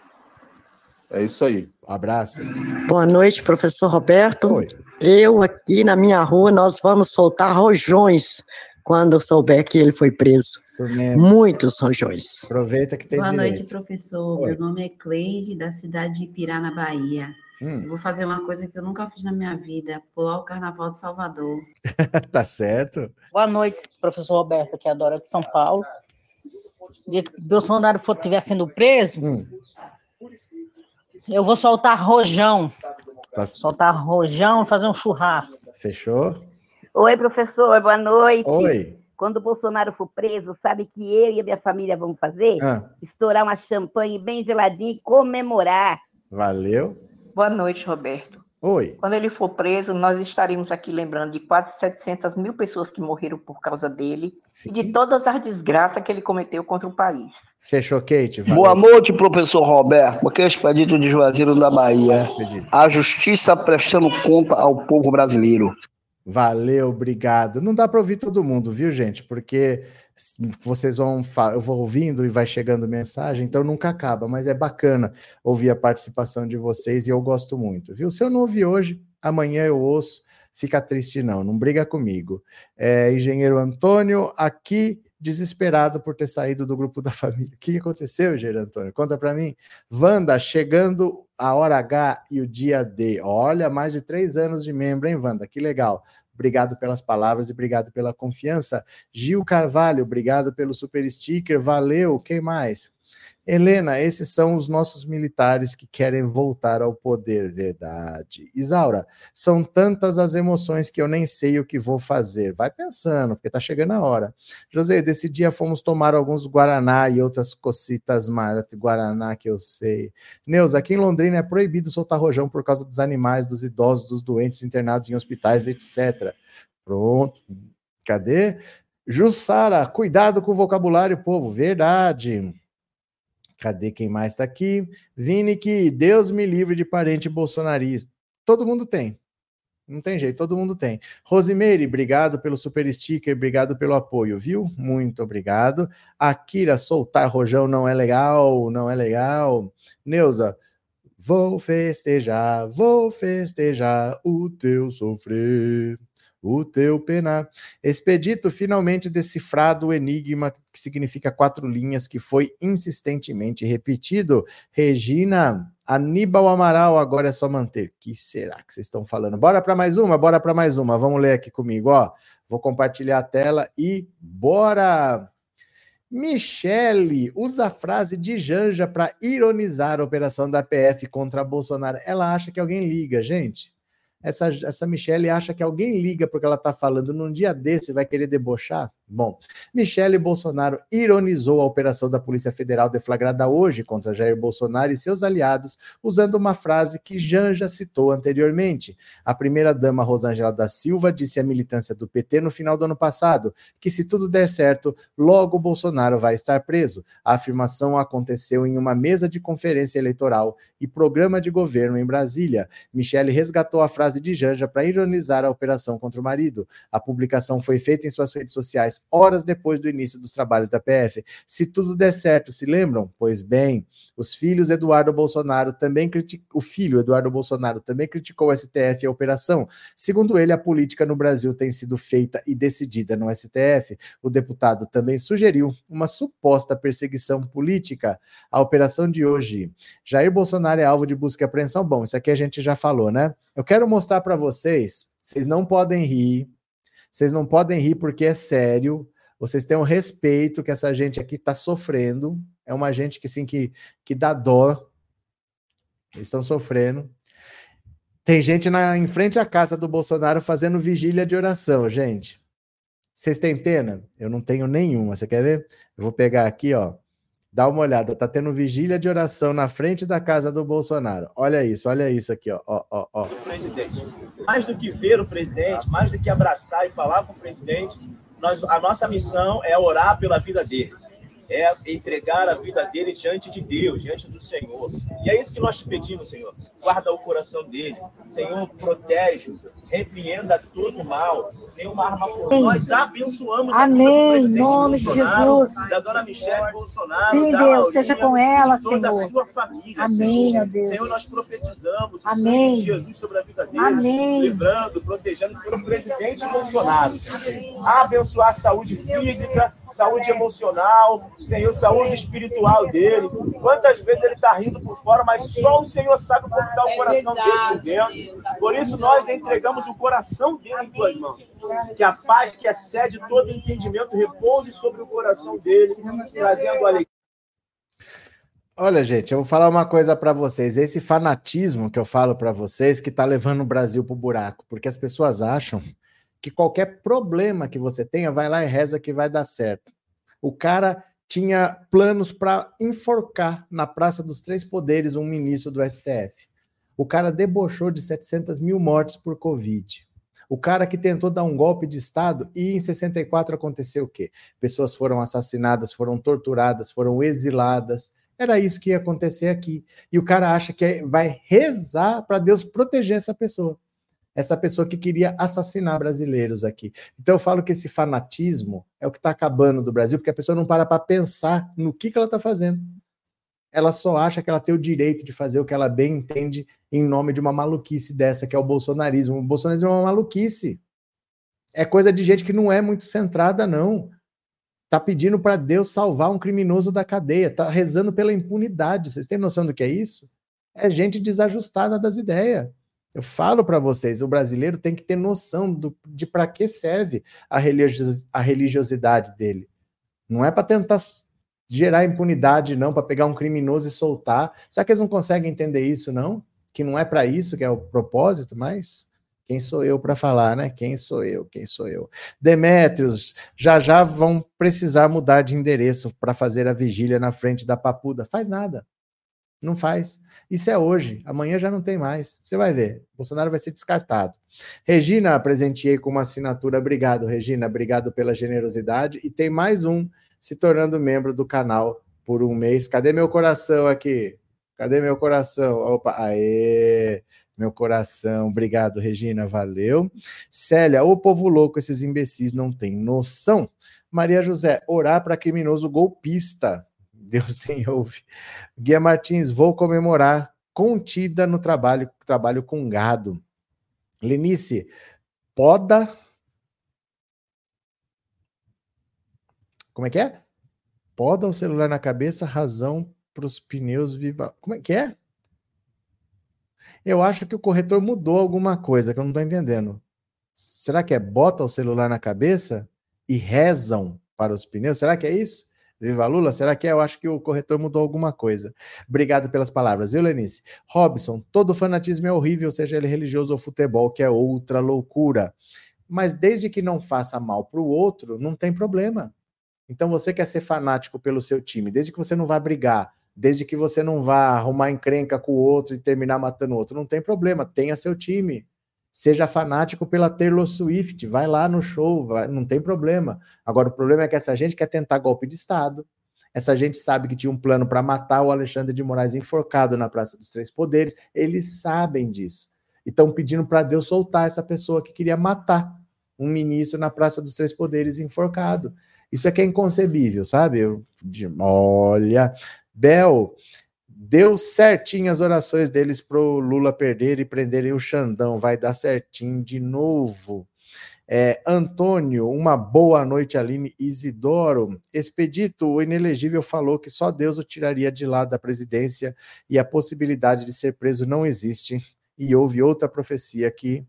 É isso aí. Um abraço. Boa noite, professor Roberto. Oi. Eu aqui na minha rua, nós vamos soltar rojões quando souber que ele foi preso. Muitos rojões. Aproveita que tem Boa direito. noite, professor. Oi. Meu nome é Cleide, da cidade de Ipirá, na Bahia. Hum. Eu vou fazer uma coisa que eu nunca fiz na minha vida, pular o Carnaval de Salvador. tá certo. Boa noite, professor Roberto, que é a Dora de São Paulo. Que Bolsonaro for estiver sendo preso, hum. eu vou soltar rojão. Tá. Soltar rojão e fazer um churrasco. Fechou? Oi, professor, boa noite. Oi. Quando o Bolsonaro for preso, sabe que eu e a minha família vamos fazer? Ah. Estourar uma champanhe bem geladinha e comemorar. Valeu. Boa noite, Roberto. Oi. Quando ele for preso, nós estaremos aqui lembrando de quase 700 mil pessoas que morreram por causa dele Sim. e de todas as desgraças que ele cometeu contra o país. Fechou, Kate. Valeu. Boa noite, professor Roberto. Aqui é o Expedito de Juazeiro da Bahia. A justiça prestando conta ao povo brasileiro. Valeu, obrigado. Não dá para ouvir todo mundo, viu, gente? Porque vocês vão, eu vou ouvindo e vai chegando mensagem, então nunca acaba, mas é bacana ouvir a participação de vocês e eu gosto muito, viu? Se eu não ouvir hoje, amanhã eu ouço, fica triste não, não briga comigo. É, engenheiro Antônio, aqui desesperado por ter saído do grupo da família. O que aconteceu, engenheiro Antônio? Conta para mim. Wanda, chegando a hora H e o dia D. Olha, mais de três anos de membro, hein, Wanda? Que legal. Obrigado pelas palavras e obrigado pela confiança. Gil Carvalho, obrigado pelo super sticker. Valeu. Quem mais? Helena, esses são os nossos militares que querem voltar ao poder, verdade. Isaura, são tantas as emoções que eu nem sei o que vou fazer. Vai pensando, porque tá chegando a hora. José, desse dia fomos tomar alguns Guaraná e outras cocitas mais. Guaraná que eu sei. Neuza, aqui em Londrina é proibido soltar rojão por causa dos animais, dos idosos, dos doentes internados em hospitais, etc. Pronto. Cadê? Jussara, cuidado com o vocabulário, povo. Verdade. Cadê quem mais está aqui? Vini, que Deus me livre de parente bolsonarista. Todo mundo tem. Não tem jeito, todo mundo tem. Rosimeire, obrigado pelo super sticker, obrigado pelo apoio, viu? Muito obrigado. Akira, soltar rojão não é legal, não é legal. Neuza, vou festejar, vou festejar o teu sofrer o teu penar. Expedito finalmente decifrado o enigma que significa quatro linhas que foi insistentemente repetido. Regina, Aníbal Amaral, agora é só manter. Que será que vocês estão falando? Bora para mais uma, bora para mais uma. Vamos ler aqui comigo, ó. Vou compartilhar a tela e bora. Michele usa a frase de Janja para ironizar a operação da PF contra Bolsonaro. Ela acha que alguém liga, gente essa, essa Michelle acha que alguém liga porque ela está falando num dia desse vai querer debochar? Bom, Michele Bolsonaro ironizou a operação da Polícia Federal deflagrada hoje contra Jair Bolsonaro e seus aliados, usando uma frase que Janja citou anteriormente. A primeira-dama Rosângela da Silva disse à militância do PT no final do ano passado que, se tudo der certo, logo Bolsonaro vai estar preso. A afirmação aconteceu em uma mesa de conferência eleitoral e programa de governo em Brasília. Michele resgatou a frase de Janja para ironizar a operação contra o marido. A publicação foi feita em suas redes sociais horas depois do início dos trabalhos da PF. Se tudo der certo, se lembram? Pois bem, os filhos Eduardo Bolsonaro também criticou, o filho Eduardo Bolsonaro também criticou o STF e a operação. Segundo ele, a política no Brasil tem sido feita e decidida no STF. O deputado também sugeriu uma suposta perseguição política. A operação de hoje, Jair Bolsonaro é alvo de busca e apreensão. Bom, isso aqui a gente já falou, né? Eu quero mostrar para vocês, vocês não podem rir, vocês não podem rir porque é sério. Vocês têm um respeito que essa gente aqui está sofrendo. É uma gente que, assim, que, que dá dó. Eles estão sofrendo. Tem gente na, em frente à casa do Bolsonaro fazendo vigília de oração, gente. Vocês têm pena? Eu não tenho nenhuma. Você quer ver? Eu vou pegar aqui, ó. Dá uma olhada, tá tendo vigília de oração na frente da casa do Bolsonaro. Olha isso, olha isso aqui, ó, ó, ó, ó. Mais do que ver o presidente, mais do que abraçar e falar com o presidente, nós, a nossa missão é orar pela vida dele é entregar a vida dele diante de Deus, diante do Senhor. E é isso que nós te pedimos, Senhor. Guarda o coração dele. Senhor, protege, repreenda todo mal. Nenhuma arma por nós abençoamos Amém. Em nome de Jesus. Da dona Michelle Bolsonaro. Sim, Deus, seja com ela, Senhor. Toda a sua família, Amém, Senhor. Deus. Senhor, nós profetizamos Amém. de Jesus sobre a vida dele. Amém. Livrando, protegendo pelo presidente Bolsonaro. Senhor. Abençoar a saúde física, saúde emocional, Senhor, saúde espiritual dele. Quantas vezes ele está rindo por fora, mas só o Senhor sabe como está o coração dele por dentro. Por isso nós entregamos o coração dele em tuas mãos. Que a paz que excede todo entendimento repouse sobre o coração dele, trazendo alegria. Olha, gente, eu vou falar uma coisa para vocês. Esse fanatismo que eu falo para vocês que está levando o Brasil para o buraco, porque as pessoas acham que qualquer problema que você tenha, vai lá e reza que vai dar certo. O cara tinha planos para enforcar na Praça dos Três Poderes um ministro do STF. O cara debochou de 700 mil mortes por Covid. O cara que tentou dar um golpe de Estado e em 64 aconteceu o quê? Pessoas foram assassinadas, foram torturadas, foram exiladas. Era isso que ia acontecer aqui. E o cara acha que vai rezar para Deus proteger essa pessoa essa pessoa que queria assassinar brasileiros aqui. Então eu falo que esse fanatismo é o que está acabando do Brasil, porque a pessoa não para para pensar no que, que ela está fazendo. Ela só acha que ela tem o direito de fazer o que ela bem entende em nome de uma maluquice dessa, que é o bolsonarismo. O bolsonarismo é uma maluquice. É coisa de gente que não é muito centrada, não. Tá pedindo para Deus salvar um criminoso da cadeia, tá rezando pela impunidade. Vocês têm noção do que é isso? É gente desajustada das ideias. Eu falo para vocês, o brasileiro tem que ter noção do, de para que serve a, religios, a religiosidade dele. Não é para tentar gerar impunidade, não, para pegar um criminoso e soltar. Será que eles não conseguem entender isso, não? Que não é para isso que é o propósito, mas quem sou eu para falar, né? Quem sou eu? Quem sou eu? Demétrios, já já vão precisar mudar de endereço para fazer a vigília na frente da Papuda. Faz nada. Não faz. Isso é hoje, amanhã já não tem mais. Você vai ver, Bolsonaro vai ser descartado. Regina, presenteei com uma assinatura. Obrigado, Regina. Obrigado pela generosidade. E tem mais um se tornando membro do canal por um mês. Cadê meu coração aqui? Cadê meu coração? Opa, aê! Meu coração, obrigado, Regina, valeu. Célia, o povo louco, esses imbecis não têm noção. Maria José, orar para criminoso golpista. Deus tem ouve. Guia Martins, vou comemorar contida no trabalho, trabalho com gado. Lenice, poda. Como é que é? Poda o celular na cabeça, razão para os pneus viva. Como é que é? Eu acho que o corretor mudou alguma coisa que eu não estou entendendo. Será que é bota o celular na cabeça e rezam para os pneus? Será que é isso? Viva Lula? Será que é? Eu acho que o corretor mudou alguma coisa. Obrigado pelas palavras, viu, Lenice? Robson, todo fanatismo é horrível, seja ele religioso ou futebol, que é outra loucura. Mas desde que não faça mal para o outro, não tem problema. Então você quer ser fanático pelo seu time, desde que você não vá brigar, desde que você não vá arrumar encrenca com o outro e terminar matando o outro, não tem problema, tenha seu time. Seja fanático pela Taylor Swift, vai lá no show, vai, não tem problema. Agora, o problema é que essa gente quer tentar golpe de Estado. Essa gente sabe que tinha um plano para matar o Alexandre de Moraes enforcado na Praça dos Três Poderes. Eles sabem disso. E estão pedindo para Deus soltar essa pessoa que queria matar um ministro na Praça dos Três Poderes enforcado. Isso é que é inconcebível, sabe? Eu, olha, Bel, Deu certinho as orações deles pro Lula perder e prenderem o Xandão. Vai dar certinho de novo. É, Antônio, uma boa noite, Aline Isidoro. Expedito, o inelegível falou que só Deus o tiraria de lá da presidência e a possibilidade de ser preso não existe. E houve outra profecia que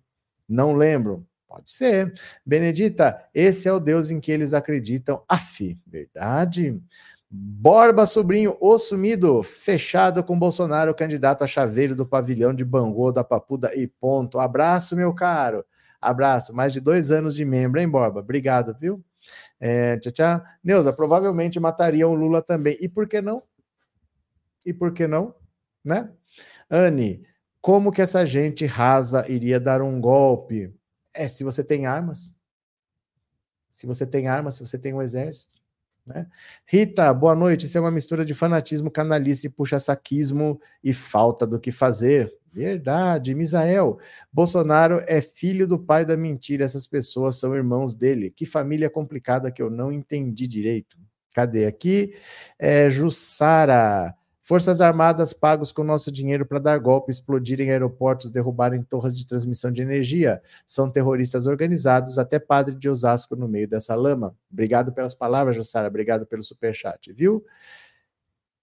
não lembro. Pode ser. Benedita, esse é o Deus em que eles acreditam. Af, verdade. Borba Sobrinho, o sumido, fechado com Bolsonaro, candidato a chaveiro do pavilhão de Bangu, da Papuda e ponto. Abraço, meu caro. Abraço. Mais de dois anos de membro, hein, Borba? Obrigado, viu? É, tchau, tchau. Neuza, provavelmente matariam o Lula também. E por que não? E por que não? Né? Anne, como que essa gente rasa iria dar um golpe? É, se você tem armas. Se você tem armas, se você tem um exército. Né? Rita, boa noite. Isso é uma mistura de fanatismo, canalice, puxa-saquismo e falta do que fazer. Verdade. Misael, Bolsonaro é filho do pai da mentira. Essas pessoas são irmãos dele. Que família complicada que eu não entendi direito. Cadê aqui? É, Jussara. Forças Armadas pagos com nosso dinheiro para dar golpe, explodirem aeroportos, derrubarem torres de transmissão de energia. São terroristas organizados, até padre de Osasco no meio dessa lama. Obrigado pelas palavras, Jussara. Obrigado pelo superchat, viu?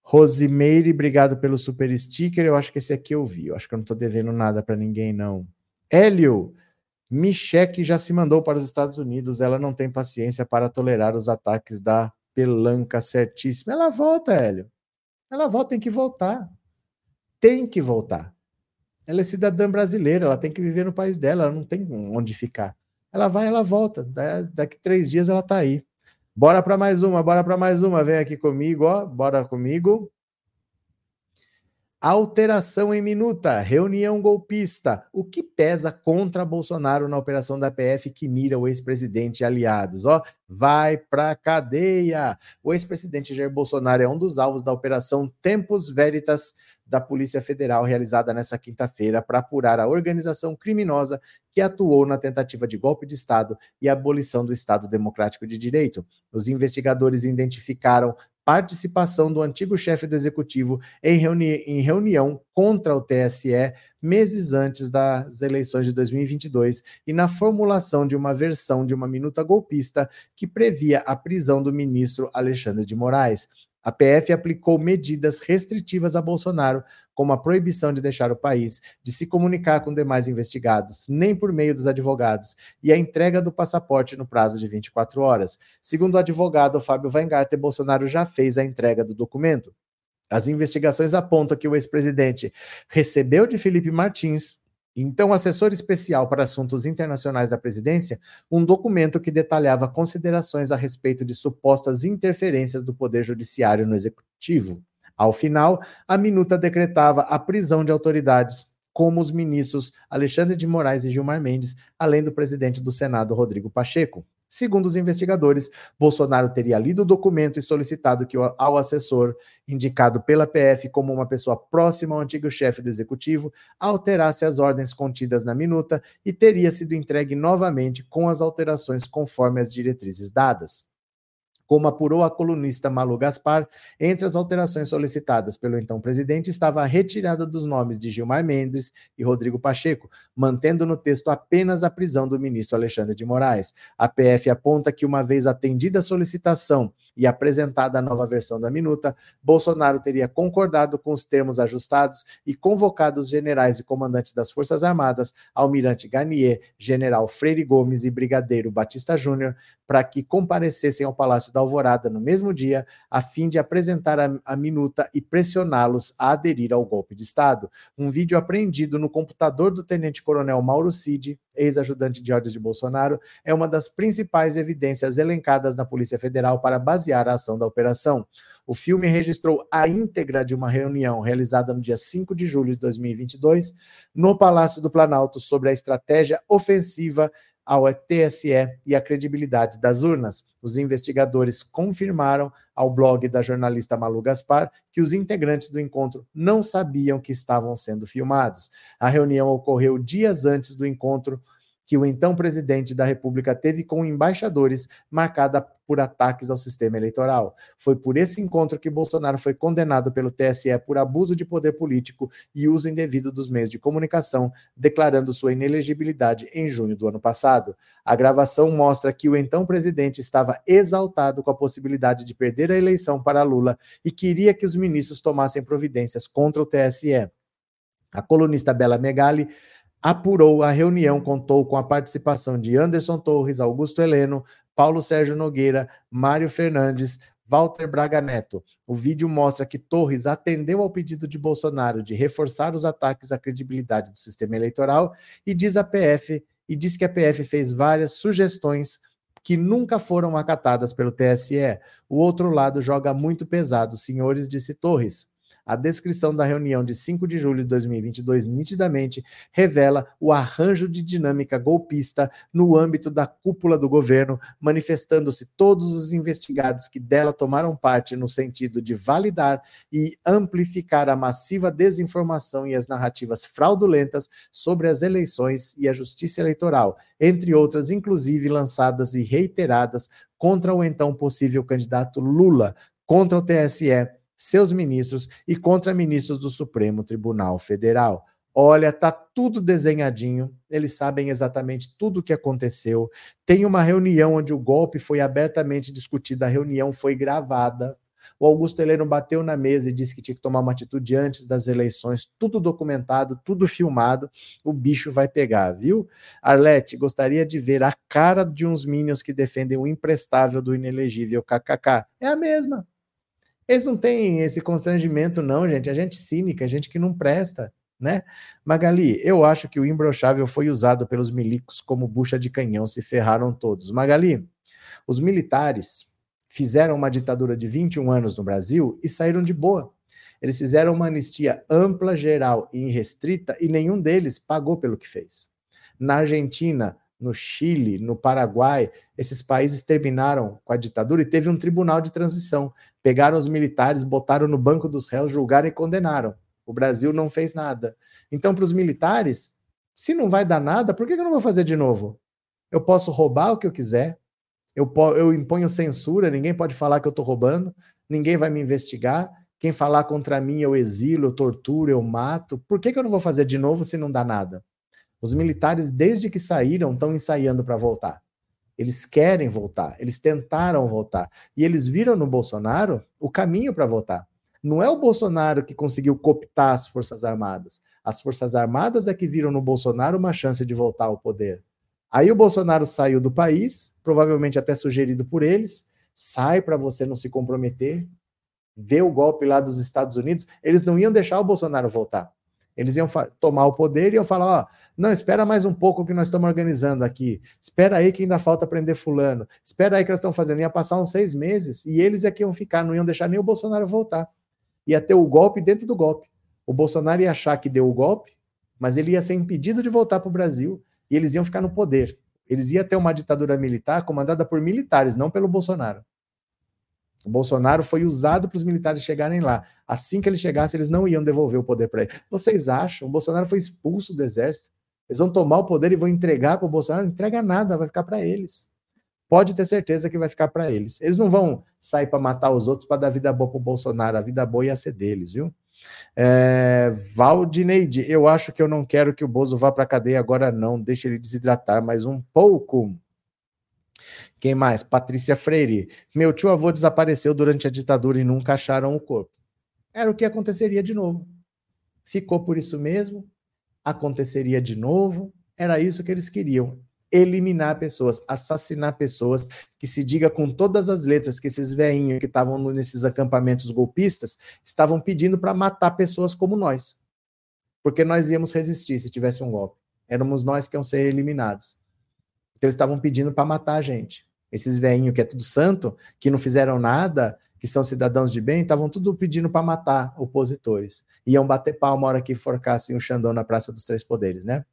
Rosimeire, obrigado pelo super sticker. Eu acho que esse aqui eu vi. Eu acho que eu não estou devendo nada para ninguém, não. Hélio, Micheque já se mandou para os Estados Unidos. Ela não tem paciência para tolerar os ataques da pelanca certíssima. Ela volta, Hélio. Ela volta, tem que voltar. Tem que voltar. Ela é cidadã brasileira, ela tem que viver no país dela, ela não tem onde ficar. Ela vai, ela volta. Daqui três dias ela tá aí. Bora para mais uma, bora para mais uma. Vem aqui comigo, ó. Bora comigo. Alteração em minuta, reunião golpista. O que pesa contra Bolsonaro na operação da PF que mira o ex-presidente aliados? Ó, vai pra cadeia. O ex-presidente Jair Bolsonaro é um dos alvos da operação Tempus Veritas da Polícia Federal realizada nesta quinta-feira para apurar a organização criminosa que atuou na tentativa de golpe de Estado e abolição do Estado Democrático de Direito. Os investigadores identificaram participação do antigo chefe do executivo em, reuni em, reunião contra o TSE meses antes das eleições de 2022 e na formulação de uma versão de uma minuta golpista que previa a prisão do ministro Alexandre de Moraes. A PF aplicou medidas restritivas a Bolsonaro, como a proibição de deixar o país, de se comunicar com demais investigados, nem por meio dos advogados, e a entrega do passaporte no prazo de 24 horas. Segundo o advogado Fábio Weingarten, Bolsonaro já fez a entrega do documento. As investigações apontam que o ex-presidente recebeu de Felipe Martins, então assessor especial para assuntos internacionais da presidência, um documento que detalhava considerações a respeito de supostas interferências do Poder Judiciário no Executivo. Ao final, a minuta decretava a prisão de autoridades, como os ministros Alexandre de Moraes e Gilmar Mendes, além do presidente do Senado, Rodrigo Pacheco. Segundo os investigadores, Bolsonaro teria lido o documento e solicitado que ao assessor, indicado pela PF como uma pessoa próxima ao antigo chefe do executivo, alterasse as ordens contidas na minuta e teria sido entregue novamente com as alterações conforme as diretrizes dadas. Como apurou a colunista Malu Gaspar, entre as alterações solicitadas pelo então presidente estava a retirada dos nomes de Gilmar Mendes e Rodrigo Pacheco, mantendo no texto apenas a prisão do ministro Alexandre de Moraes. A PF aponta que, uma vez atendida a solicitação e apresentada a nova versão da minuta, Bolsonaro teria concordado com os termos ajustados e convocado os generais e comandantes das Forças Armadas, Almirante Garnier, General Freire Gomes e Brigadeiro Batista Júnior, para que comparecessem ao Palácio da Alvorada no mesmo dia, a fim de apresentar a, a minuta e pressioná-los a aderir ao golpe de Estado. Um vídeo apreendido no computador do tenente-coronel Mauro Cid, ex-ajudante de ordens de Bolsonaro, é uma das principais evidências elencadas na Polícia Federal para basear a ação da operação. O filme registrou a íntegra de uma reunião realizada no dia 5 de julho de 2022 no Palácio do Planalto sobre a estratégia ofensiva ao TSE e a credibilidade das urnas. Os investigadores confirmaram ao blog da jornalista Malu Gaspar que os integrantes do encontro não sabiam que estavam sendo filmados. A reunião ocorreu dias antes do encontro que o então presidente da República teve com embaixadores, marcada por ataques ao sistema eleitoral. Foi por esse encontro que Bolsonaro foi condenado pelo TSE por abuso de poder político e uso indevido dos meios de comunicação, declarando sua inelegibilidade em junho do ano passado. A gravação mostra que o então presidente estava exaltado com a possibilidade de perder a eleição para Lula e queria que os ministros tomassem providências contra o TSE. A colunista Bela Megali apurou a reunião contou com a participação de Anderson Torres, Augusto Heleno, Paulo Sérgio Nogueira, Mário Fernandes, Walter Braga Neto. O vídeo mostra que Torres atendeu ao pedido de Bolsonaro de reforçar os ataques à credibilidade do sistema eleitoral e diz a PF e diz que a PF fez várias sugestões que nunca foram acatadas pelo TSE. O outro lado joga muito pesado, senhores, disse Torres. A descrição da reunião de 5 de julho de 2022 nitidamente revela o arranjo de dinâmica golpista no âmbito da cúpula do governo, manifestando-se todos os investigados que dela tomaram parte no sentido de validar e amplificar a massiva desinformação e as narrativas fraudulentas sobre as eleições e a justiça eleitoral, entre outras, inclusive lançadas e reiteradas contra o então possível candidato Lula, contra o TSE seus ministros e contra ministros do Supremo Tribunal Federal. Olha, tá tudo desenhadinho, eles sabem exatamente tudo o que aconteceu. Tem uma reunião onde o golpe foi abertamente discutido, a reunião foi gravada. O Augusto Heleno bateu na mesa e disse que tinha que tomar uma atitude antes das eleições, tudo documentado, tudo filmado. O bicho vai pegar, viu? Arlete, gostaria de ver a cara de uns minions que defendem o imprestável do inelegível KKK. É a mesma. Eles não têm esse constrangimento, não, gente. A gente cínica, a gente que não presta, né? Magali, eu acho que o imbrochável foi usado pelos milicos como bucha de canhão, se ferraram todos. Magali, os militares fizeram uma ditadura de 21 anos no Brasil e saíram de boa. Eles fizeram uma anistia ampla, geral e irrestrita e nenhum deles pagou pelo que fez. Na Argentina, no Chile, no Paraguai, esses países terminaram com a ditadura e teve um tribunal de transição. Pegaram os militares, botaram no banco dos réus, julgaram e condenaram. O Brasil não fez nada. Então, para os militares, se não vai dar nada, por que eu não vou fazer de novo? Eu posso roubar o que eu quiser, eu, eu imponho censura, ninguém pode falar que eu estou roubando, ninguém vai me investigar. Quem falar contra mim, eu exilo, eu torturo, eu mato. Por que, que eu não vou fazer de novo se não dá nada? Os militares, desde que saíram, estão ensaiando para voltar. Eles querem voltar, eles tentaram voltar. E eles viram no Bolsonaro o caminho para voltar. Não é o Bolsonaro que conseguiu cooptar as Forças Armadas. As Forças Armadas é que viram no Bolsonaro uma chance de voltar ao poder. Aí o Bolsonaro saiu do país, provavelmente até sugerido por eles, sai para você não se comprometer, vê o golpe lá dos Estados Unidos, eles não iam deixar o Bolsonaro voltar. Eles iam tomar o poder e iam falar: ó, não, espera mais um pouco que nós estamos organizando aqui. Espera aí que ainda falta prender Fulano. Espera aí que nós estamos fazendo. Ia passar uns seis meses e eles é que iam ficar, não iam deixar nem o Bolsonaro voltar. Ia ter o golpe dentro do golpe. O Bolsonaro ia achar que deu o golpe, mas ele ia ser impedido de voltar para o Brasil e eles iam ficar no poder. Eles iam ter uma ditadura militar comandada por militares, não pelo Bolsonaro. O Bolsonaro foi usado para os militares chegarem lá. Assim que ele chegasse, eles não iam devolver o poder para ele. Vocês acham? O Bolsonaro foi expulso do exército. Eles vão tomar o poder e vão entregar para o Bolsonaro? Não entrega nada, vai ficar para eles. Pode ter certeza que vai ficar para eles. Eles não vão sair para matar os outros para dar vida boa para o Bolsonaro. A vida boa ia ser deles, viu? É, Valdineide, eu acho que eu não quero que o Bozo vá para a cadeia agora, não. Deixa ele desidratar mais um pouco. Quem mais? Patrícia Freire. Meu tio avô desapareceu durante a ditadura e nunca acharam o corpo. Era o que aconteceria de novo. Ficou por isso mesmo, aconteceria de novo. Era isso que eles queriam eliminar pessoas, assassinar pessoas, que se diga com todas as letras que esses veinhos que estavam nesses acampamentos golpistas estavam pedindo para matar pessoas como nós. Porque nós íamos resistir se tivesse um golpe. Éramos nós que iam ser eliminados. Então eles estavam pedindo para matar a gente. Esses veinhos que é tudo santo, que não fizeram nada, que são cidadãos de bem, estavam tudo pedindo para matar opositores. Iam bater palma a hora que forcassem o Xandão na Praça dos Três Poderes, né?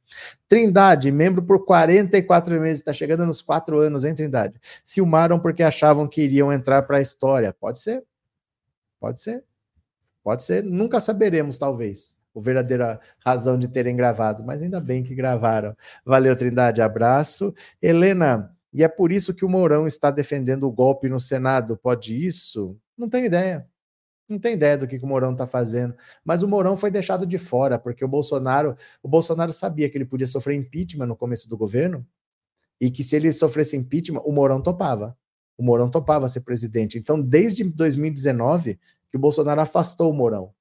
Trindade, membro por 44 meses, está chegando nos quatro anos, hein, Trindade? Filmaram porque achavam que iriam entrar para a história. Pode ser. Pode ser. Pode ser. Nunca saberemos, talvez, a verdadeira razão de terem gravado, mas ainda bem que gravaram. Valeu, Trindade. Abraço. Helena, e é por isso que o Mourão está defendendo o golpe no Senado. Pode isso? Não tenho ideia. Não tem ideia do que, que o Mourão está fazendo. Mas o Mourão foi deixado de fora, porque o Bolsonaro, o Bolsonaro sabia que ele podia sofrer impeachment no começo do governo, e que se ele sofresse impeachment, o Mourão topava. O Mourão topava ser presidente. Então, desde 2019, que o Bolsonaro afastou o Mourão.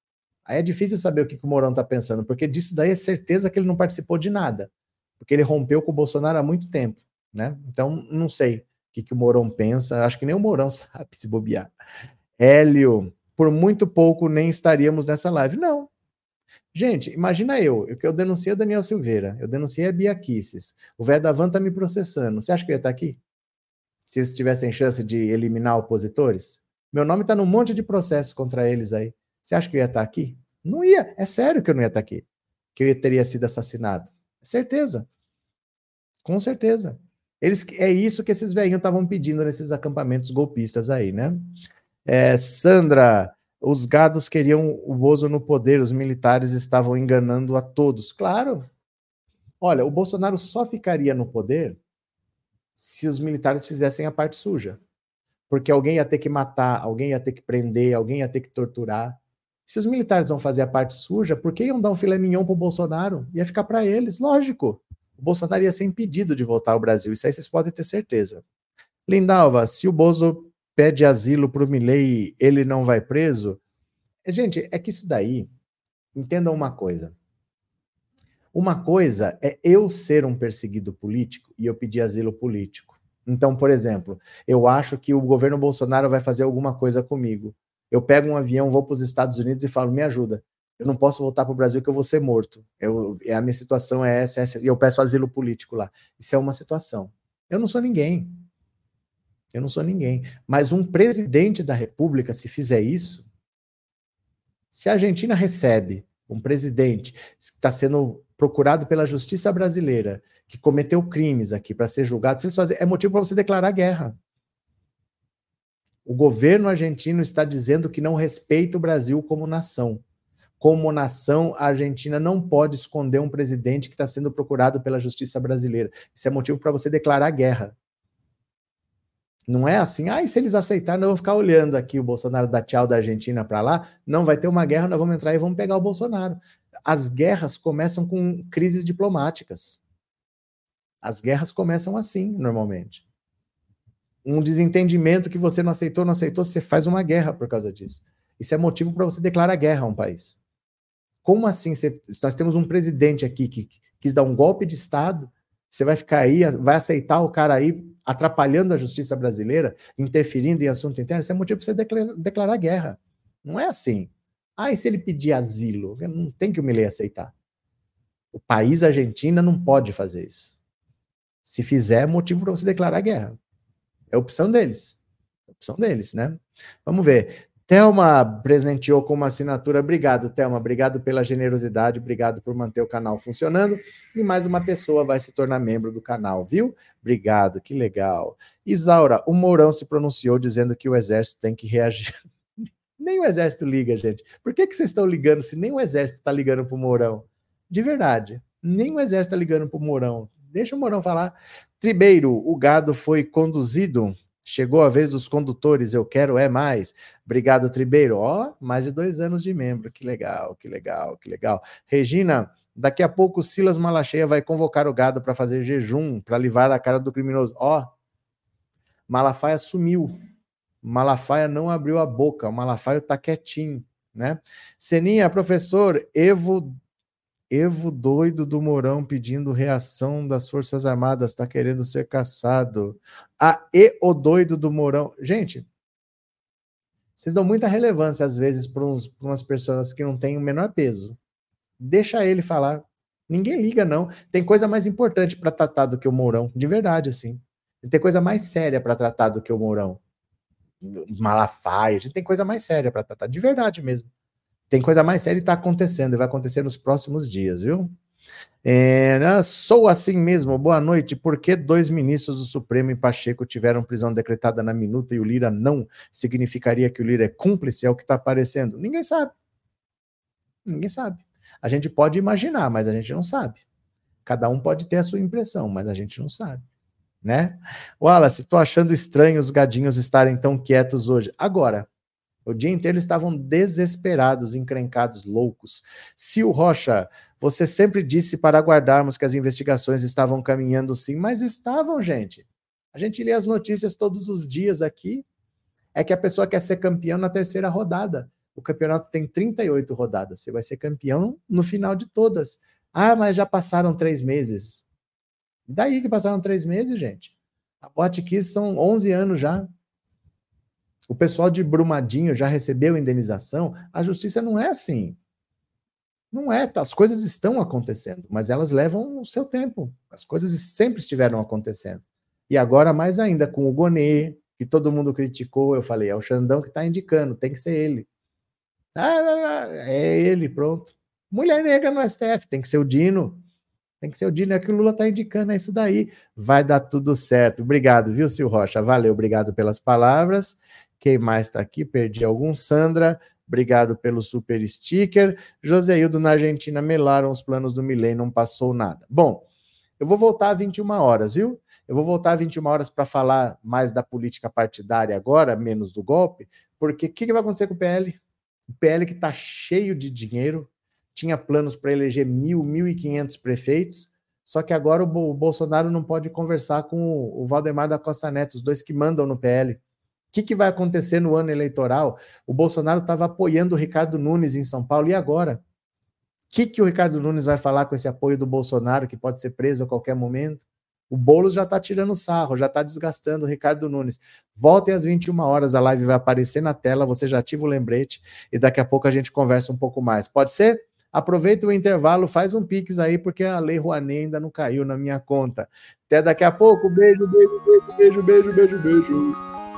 Aí é difícil saber o que, que o Mourão está pensando, porque disso daí é certeza que ele não participou de nada. Porque ele rompeu com o Bolsonaro há muito tempo né? Então, não sei o que, que o Mourão pensa, acho que nem o Mourão sabe se bobear. Hélio, por muito pouco nem estaríamos nessa live. Não. Gente, imagina eu, que eu denunciei o Daniel Silveira, eu denunciei a Bia Kisses, o velho da Van tá me processando. Você acha que eu ia estar aqui? Se eles tivessem chance de eliminar opositores? Meu nome está num monte de processos contra eles aí. Você acha que eu ia estar aqui? Não ia, é sério que eu não ia estar aqui. Que eu teria sido assassinado. É certeza. Com certeza. Eles, é isso que esses velhinhos estavam pedindo nesses acampamentos golpistas aí, né? É, Sandra, os gados queriam o Bozo no poder, os militares estavam enganando a todos. Claro. Olha, o Bolsonaro só ficaria no poder se os militares fizessem a parte suja. Porque alguém ia ter que matar, alguém ia ter que prender, alguém ia ter que torturar. Se os militares vão fazer a parte suja, por que iam dar um filé mignon pro Bolsonaro? Ia ficar para eles, lógico o Bolsonaro ia ser impedido de voltar ao Brasil. Isso aí vocês podem ter certeza. Lindalva, se o Bozo pede asilo para o Milley, ele não vai preso? É, gente, é que isso daí, entendam uma coisa. Uma coisa é eu ser um perseguido político e eu pedir asilo político. Então, por exemplo, eu acho que o governo Bolsonaro vai fazer alguma coisa comigo. Eu pego um avião, vou para os Estados Unidos e falo: me ajuda eu não posso voltar para o Brasil que eu vou ser morto. Eu, é, a minha situação é essa, essa, e eu peço asilo político lá. Isso é uma situação. Eu não sou ninguém. Eu não sou ninguém. Mas um presidente da República, se fizer isso, se a Argentina recebe um presidente que está sendo procurado pela justiça brasileira, que cometeu crimes aqui para ser julgado, se eles fazerem, é motivo para você declarar guerra. O governo argentino está dizendo que não respeita o Brasil como nação como nação, a Argentina não pode esconder um presidente que está sendo procurado pela justiça brasileira. Isso é motivo para você declarar guerra. Não é assim, ah, e se eles aceitarem, nós vamos ficar olhando aqui o Bolsonaro dar tchau da Argentina para lá, não vai ter uma guerra, nós vamos entrar e vamos pegar o Bolsonaro. As guerras começam com crises diplomáticas. As guerras começam assim, normalmente. Um desentendimento que você não aceitou, não aceitou, você faz uma guerra por causa disso. Isso é motivo para você declarar guerra a um país. Como assim? Você, nós temos um presidente aqui que, que quis dar um golpe de Estado, você vai ficar aí, vai aceitar o cara aí atrapalhando a justiça brasileira, interferindo em assunto interno? Isso é motivo para você declarar, declarar guerra. Não é assim. Ah, e se ele pedir asilo? Não tem que o Milei aceitar. O país Argentina não pode fazer isso. Se fizer, é motivo para você declarar guerra. É opção deles. É opção deles, né? Vamos ver. Thelma presenteou com uma assinatura. Obrigado, Thelma. Obrigado pela generosidade, obrigado por manter o canal funcionando. E mais uma pessoa vai se tornar membro do canal, viu? Obrigado, que legal. Isaura, o Mourão se pronunciou dizendo que o exército tem que reagir. nem o exército liga, gente. Por que, que vocês estão ligando se nem o exército está ligando para o Mourão? De verdade, nem o exército está ligando para o Mourão. Deixa o Mourão falar. Tribeiro, o gado foi conduzido Chegou a vez dos condutores, eu quero é mais. Obrigado, Tribeiro. Ó, mais de dois anos de membro. Que legal, que legal, que legal. Regina, daqui a pouco Silas Malacheia vai convocar o gado para fazer jejum, para livrar a cara do criminoso. Ó, Malafaia sumiu. Malafaia não abriu a boca. O Malafaia está quietinho, né? Seninha, professor, Evo Evo doido do Mourão pedindo reação das Forças Armadas, está querendo ser caçado. Ah, e o doido do Mourão. Gente, vocês dão muita relevância, às vezes, para umas pessoas que não têm o menor peso. Deixa ele falar. Ninguém liga, não. Tem coisa mais importante para tratar do que o Mourão, de verdade, assim. Tem coisa mais séria para tratar do que o Mourão. Malafaia, a gente tem coisa mais séria para tratar, de verdade mesmo. Tem coisa mais séria e está acontecendo, e vai acontecer nos próximos dias, viu? É, ah, sou assim mesmo, boa noite. Por que dois ministros do Supremo e Pacheco tiveram prisão decretada na minuta e o Lira não? Significaria que o Lira é cúmplice? É o que está aparecendo? Ninguém sabe. Ninguém sabe. A gente pode imaginar, mas a gente não sabe. Cada um pode ter a sua impressão, mas a gente não sabe. Né? Wallace, tô achando estranho os gadinhos estarem tão quietos hoje. Agora, o dia inteiro eles estavam desesperados, encrencados, loucos. Sil Rocha, você sempre disse para aguardarmos que as investigações estavam caminhando sim, mas estavam, gente. A gente lê as notícias todos os dias aqui. É que a pessoa quer ser campeão na terceira rodada. O campeonato tem 38 rodadas. Você vai ser campeão no final de todas. Ah, mas já passaram três meses. Daí que passaram três meses, gente. A Kiss são 11 anos já. O pessoal de Brumadinho já recebeu indenização. A justiça não é assim. Não é, tá, as coisas estão acontecendo, mas elas levam o seu tempo. As coisas sempre estiveram acontecendo. E agora, mais ainda, com o Gonê, que todo mundo criticou, eu falei, é o Xandão que está indicando, tem que ser ele. Ah, é ele, pronto. Mulher negra no STF, tem que ser o Dino. Tem que ser o Dino, é que o Lula está indicando, é isso daí. Vai dar tudo certo. Obrigado, viu, Sil Rocha? Valeu, obrigado pelas palavras. Quem mais está aqui? Perdi algum. Sandra, obrigado pelo super sticker. Joseildo, na Argentina, melaram os planos do Milei, não passou nada. Bom, eu vou voltar a 21 horas, viu? Eu vou voltar a 21 horas para falar mais da política partidária agora, menos do golpe, porque o que, que vai acontecer com o PL? O PL que está cheio de dinheiro, tinha planos para eleger mil, mil e quinhentos prefeitos, só que agora o Bolsonaro não pode conversar com o Valdemar da Costa Neto, os dois que mandam no PL. O que, que vai acontecer no ano eleitoral? O Bolsonaro estava apoiando o Ricardo Nunes em São Paulo, e agora? O que, que o Ricardo Nunes vai falar com esse apoio do Bolsonaro, que pode ser preso a qualquer momento? O Boulos já está tirando sarro, já está desgastando o Ricardo Nunes. Voltem às 21 horas, a live vai aparecer na tela, você já ativa o lembrete e daqui a pouco a gente conversa um pouco mais. Pode ser? Aproveita o intervalo, faz um pix aí, porque a Lei Rouanet ainda não caiu na minha conta. Até daqui a pouco. Beijo, beijo, beijo, beijo, beijo, beijo, beijo.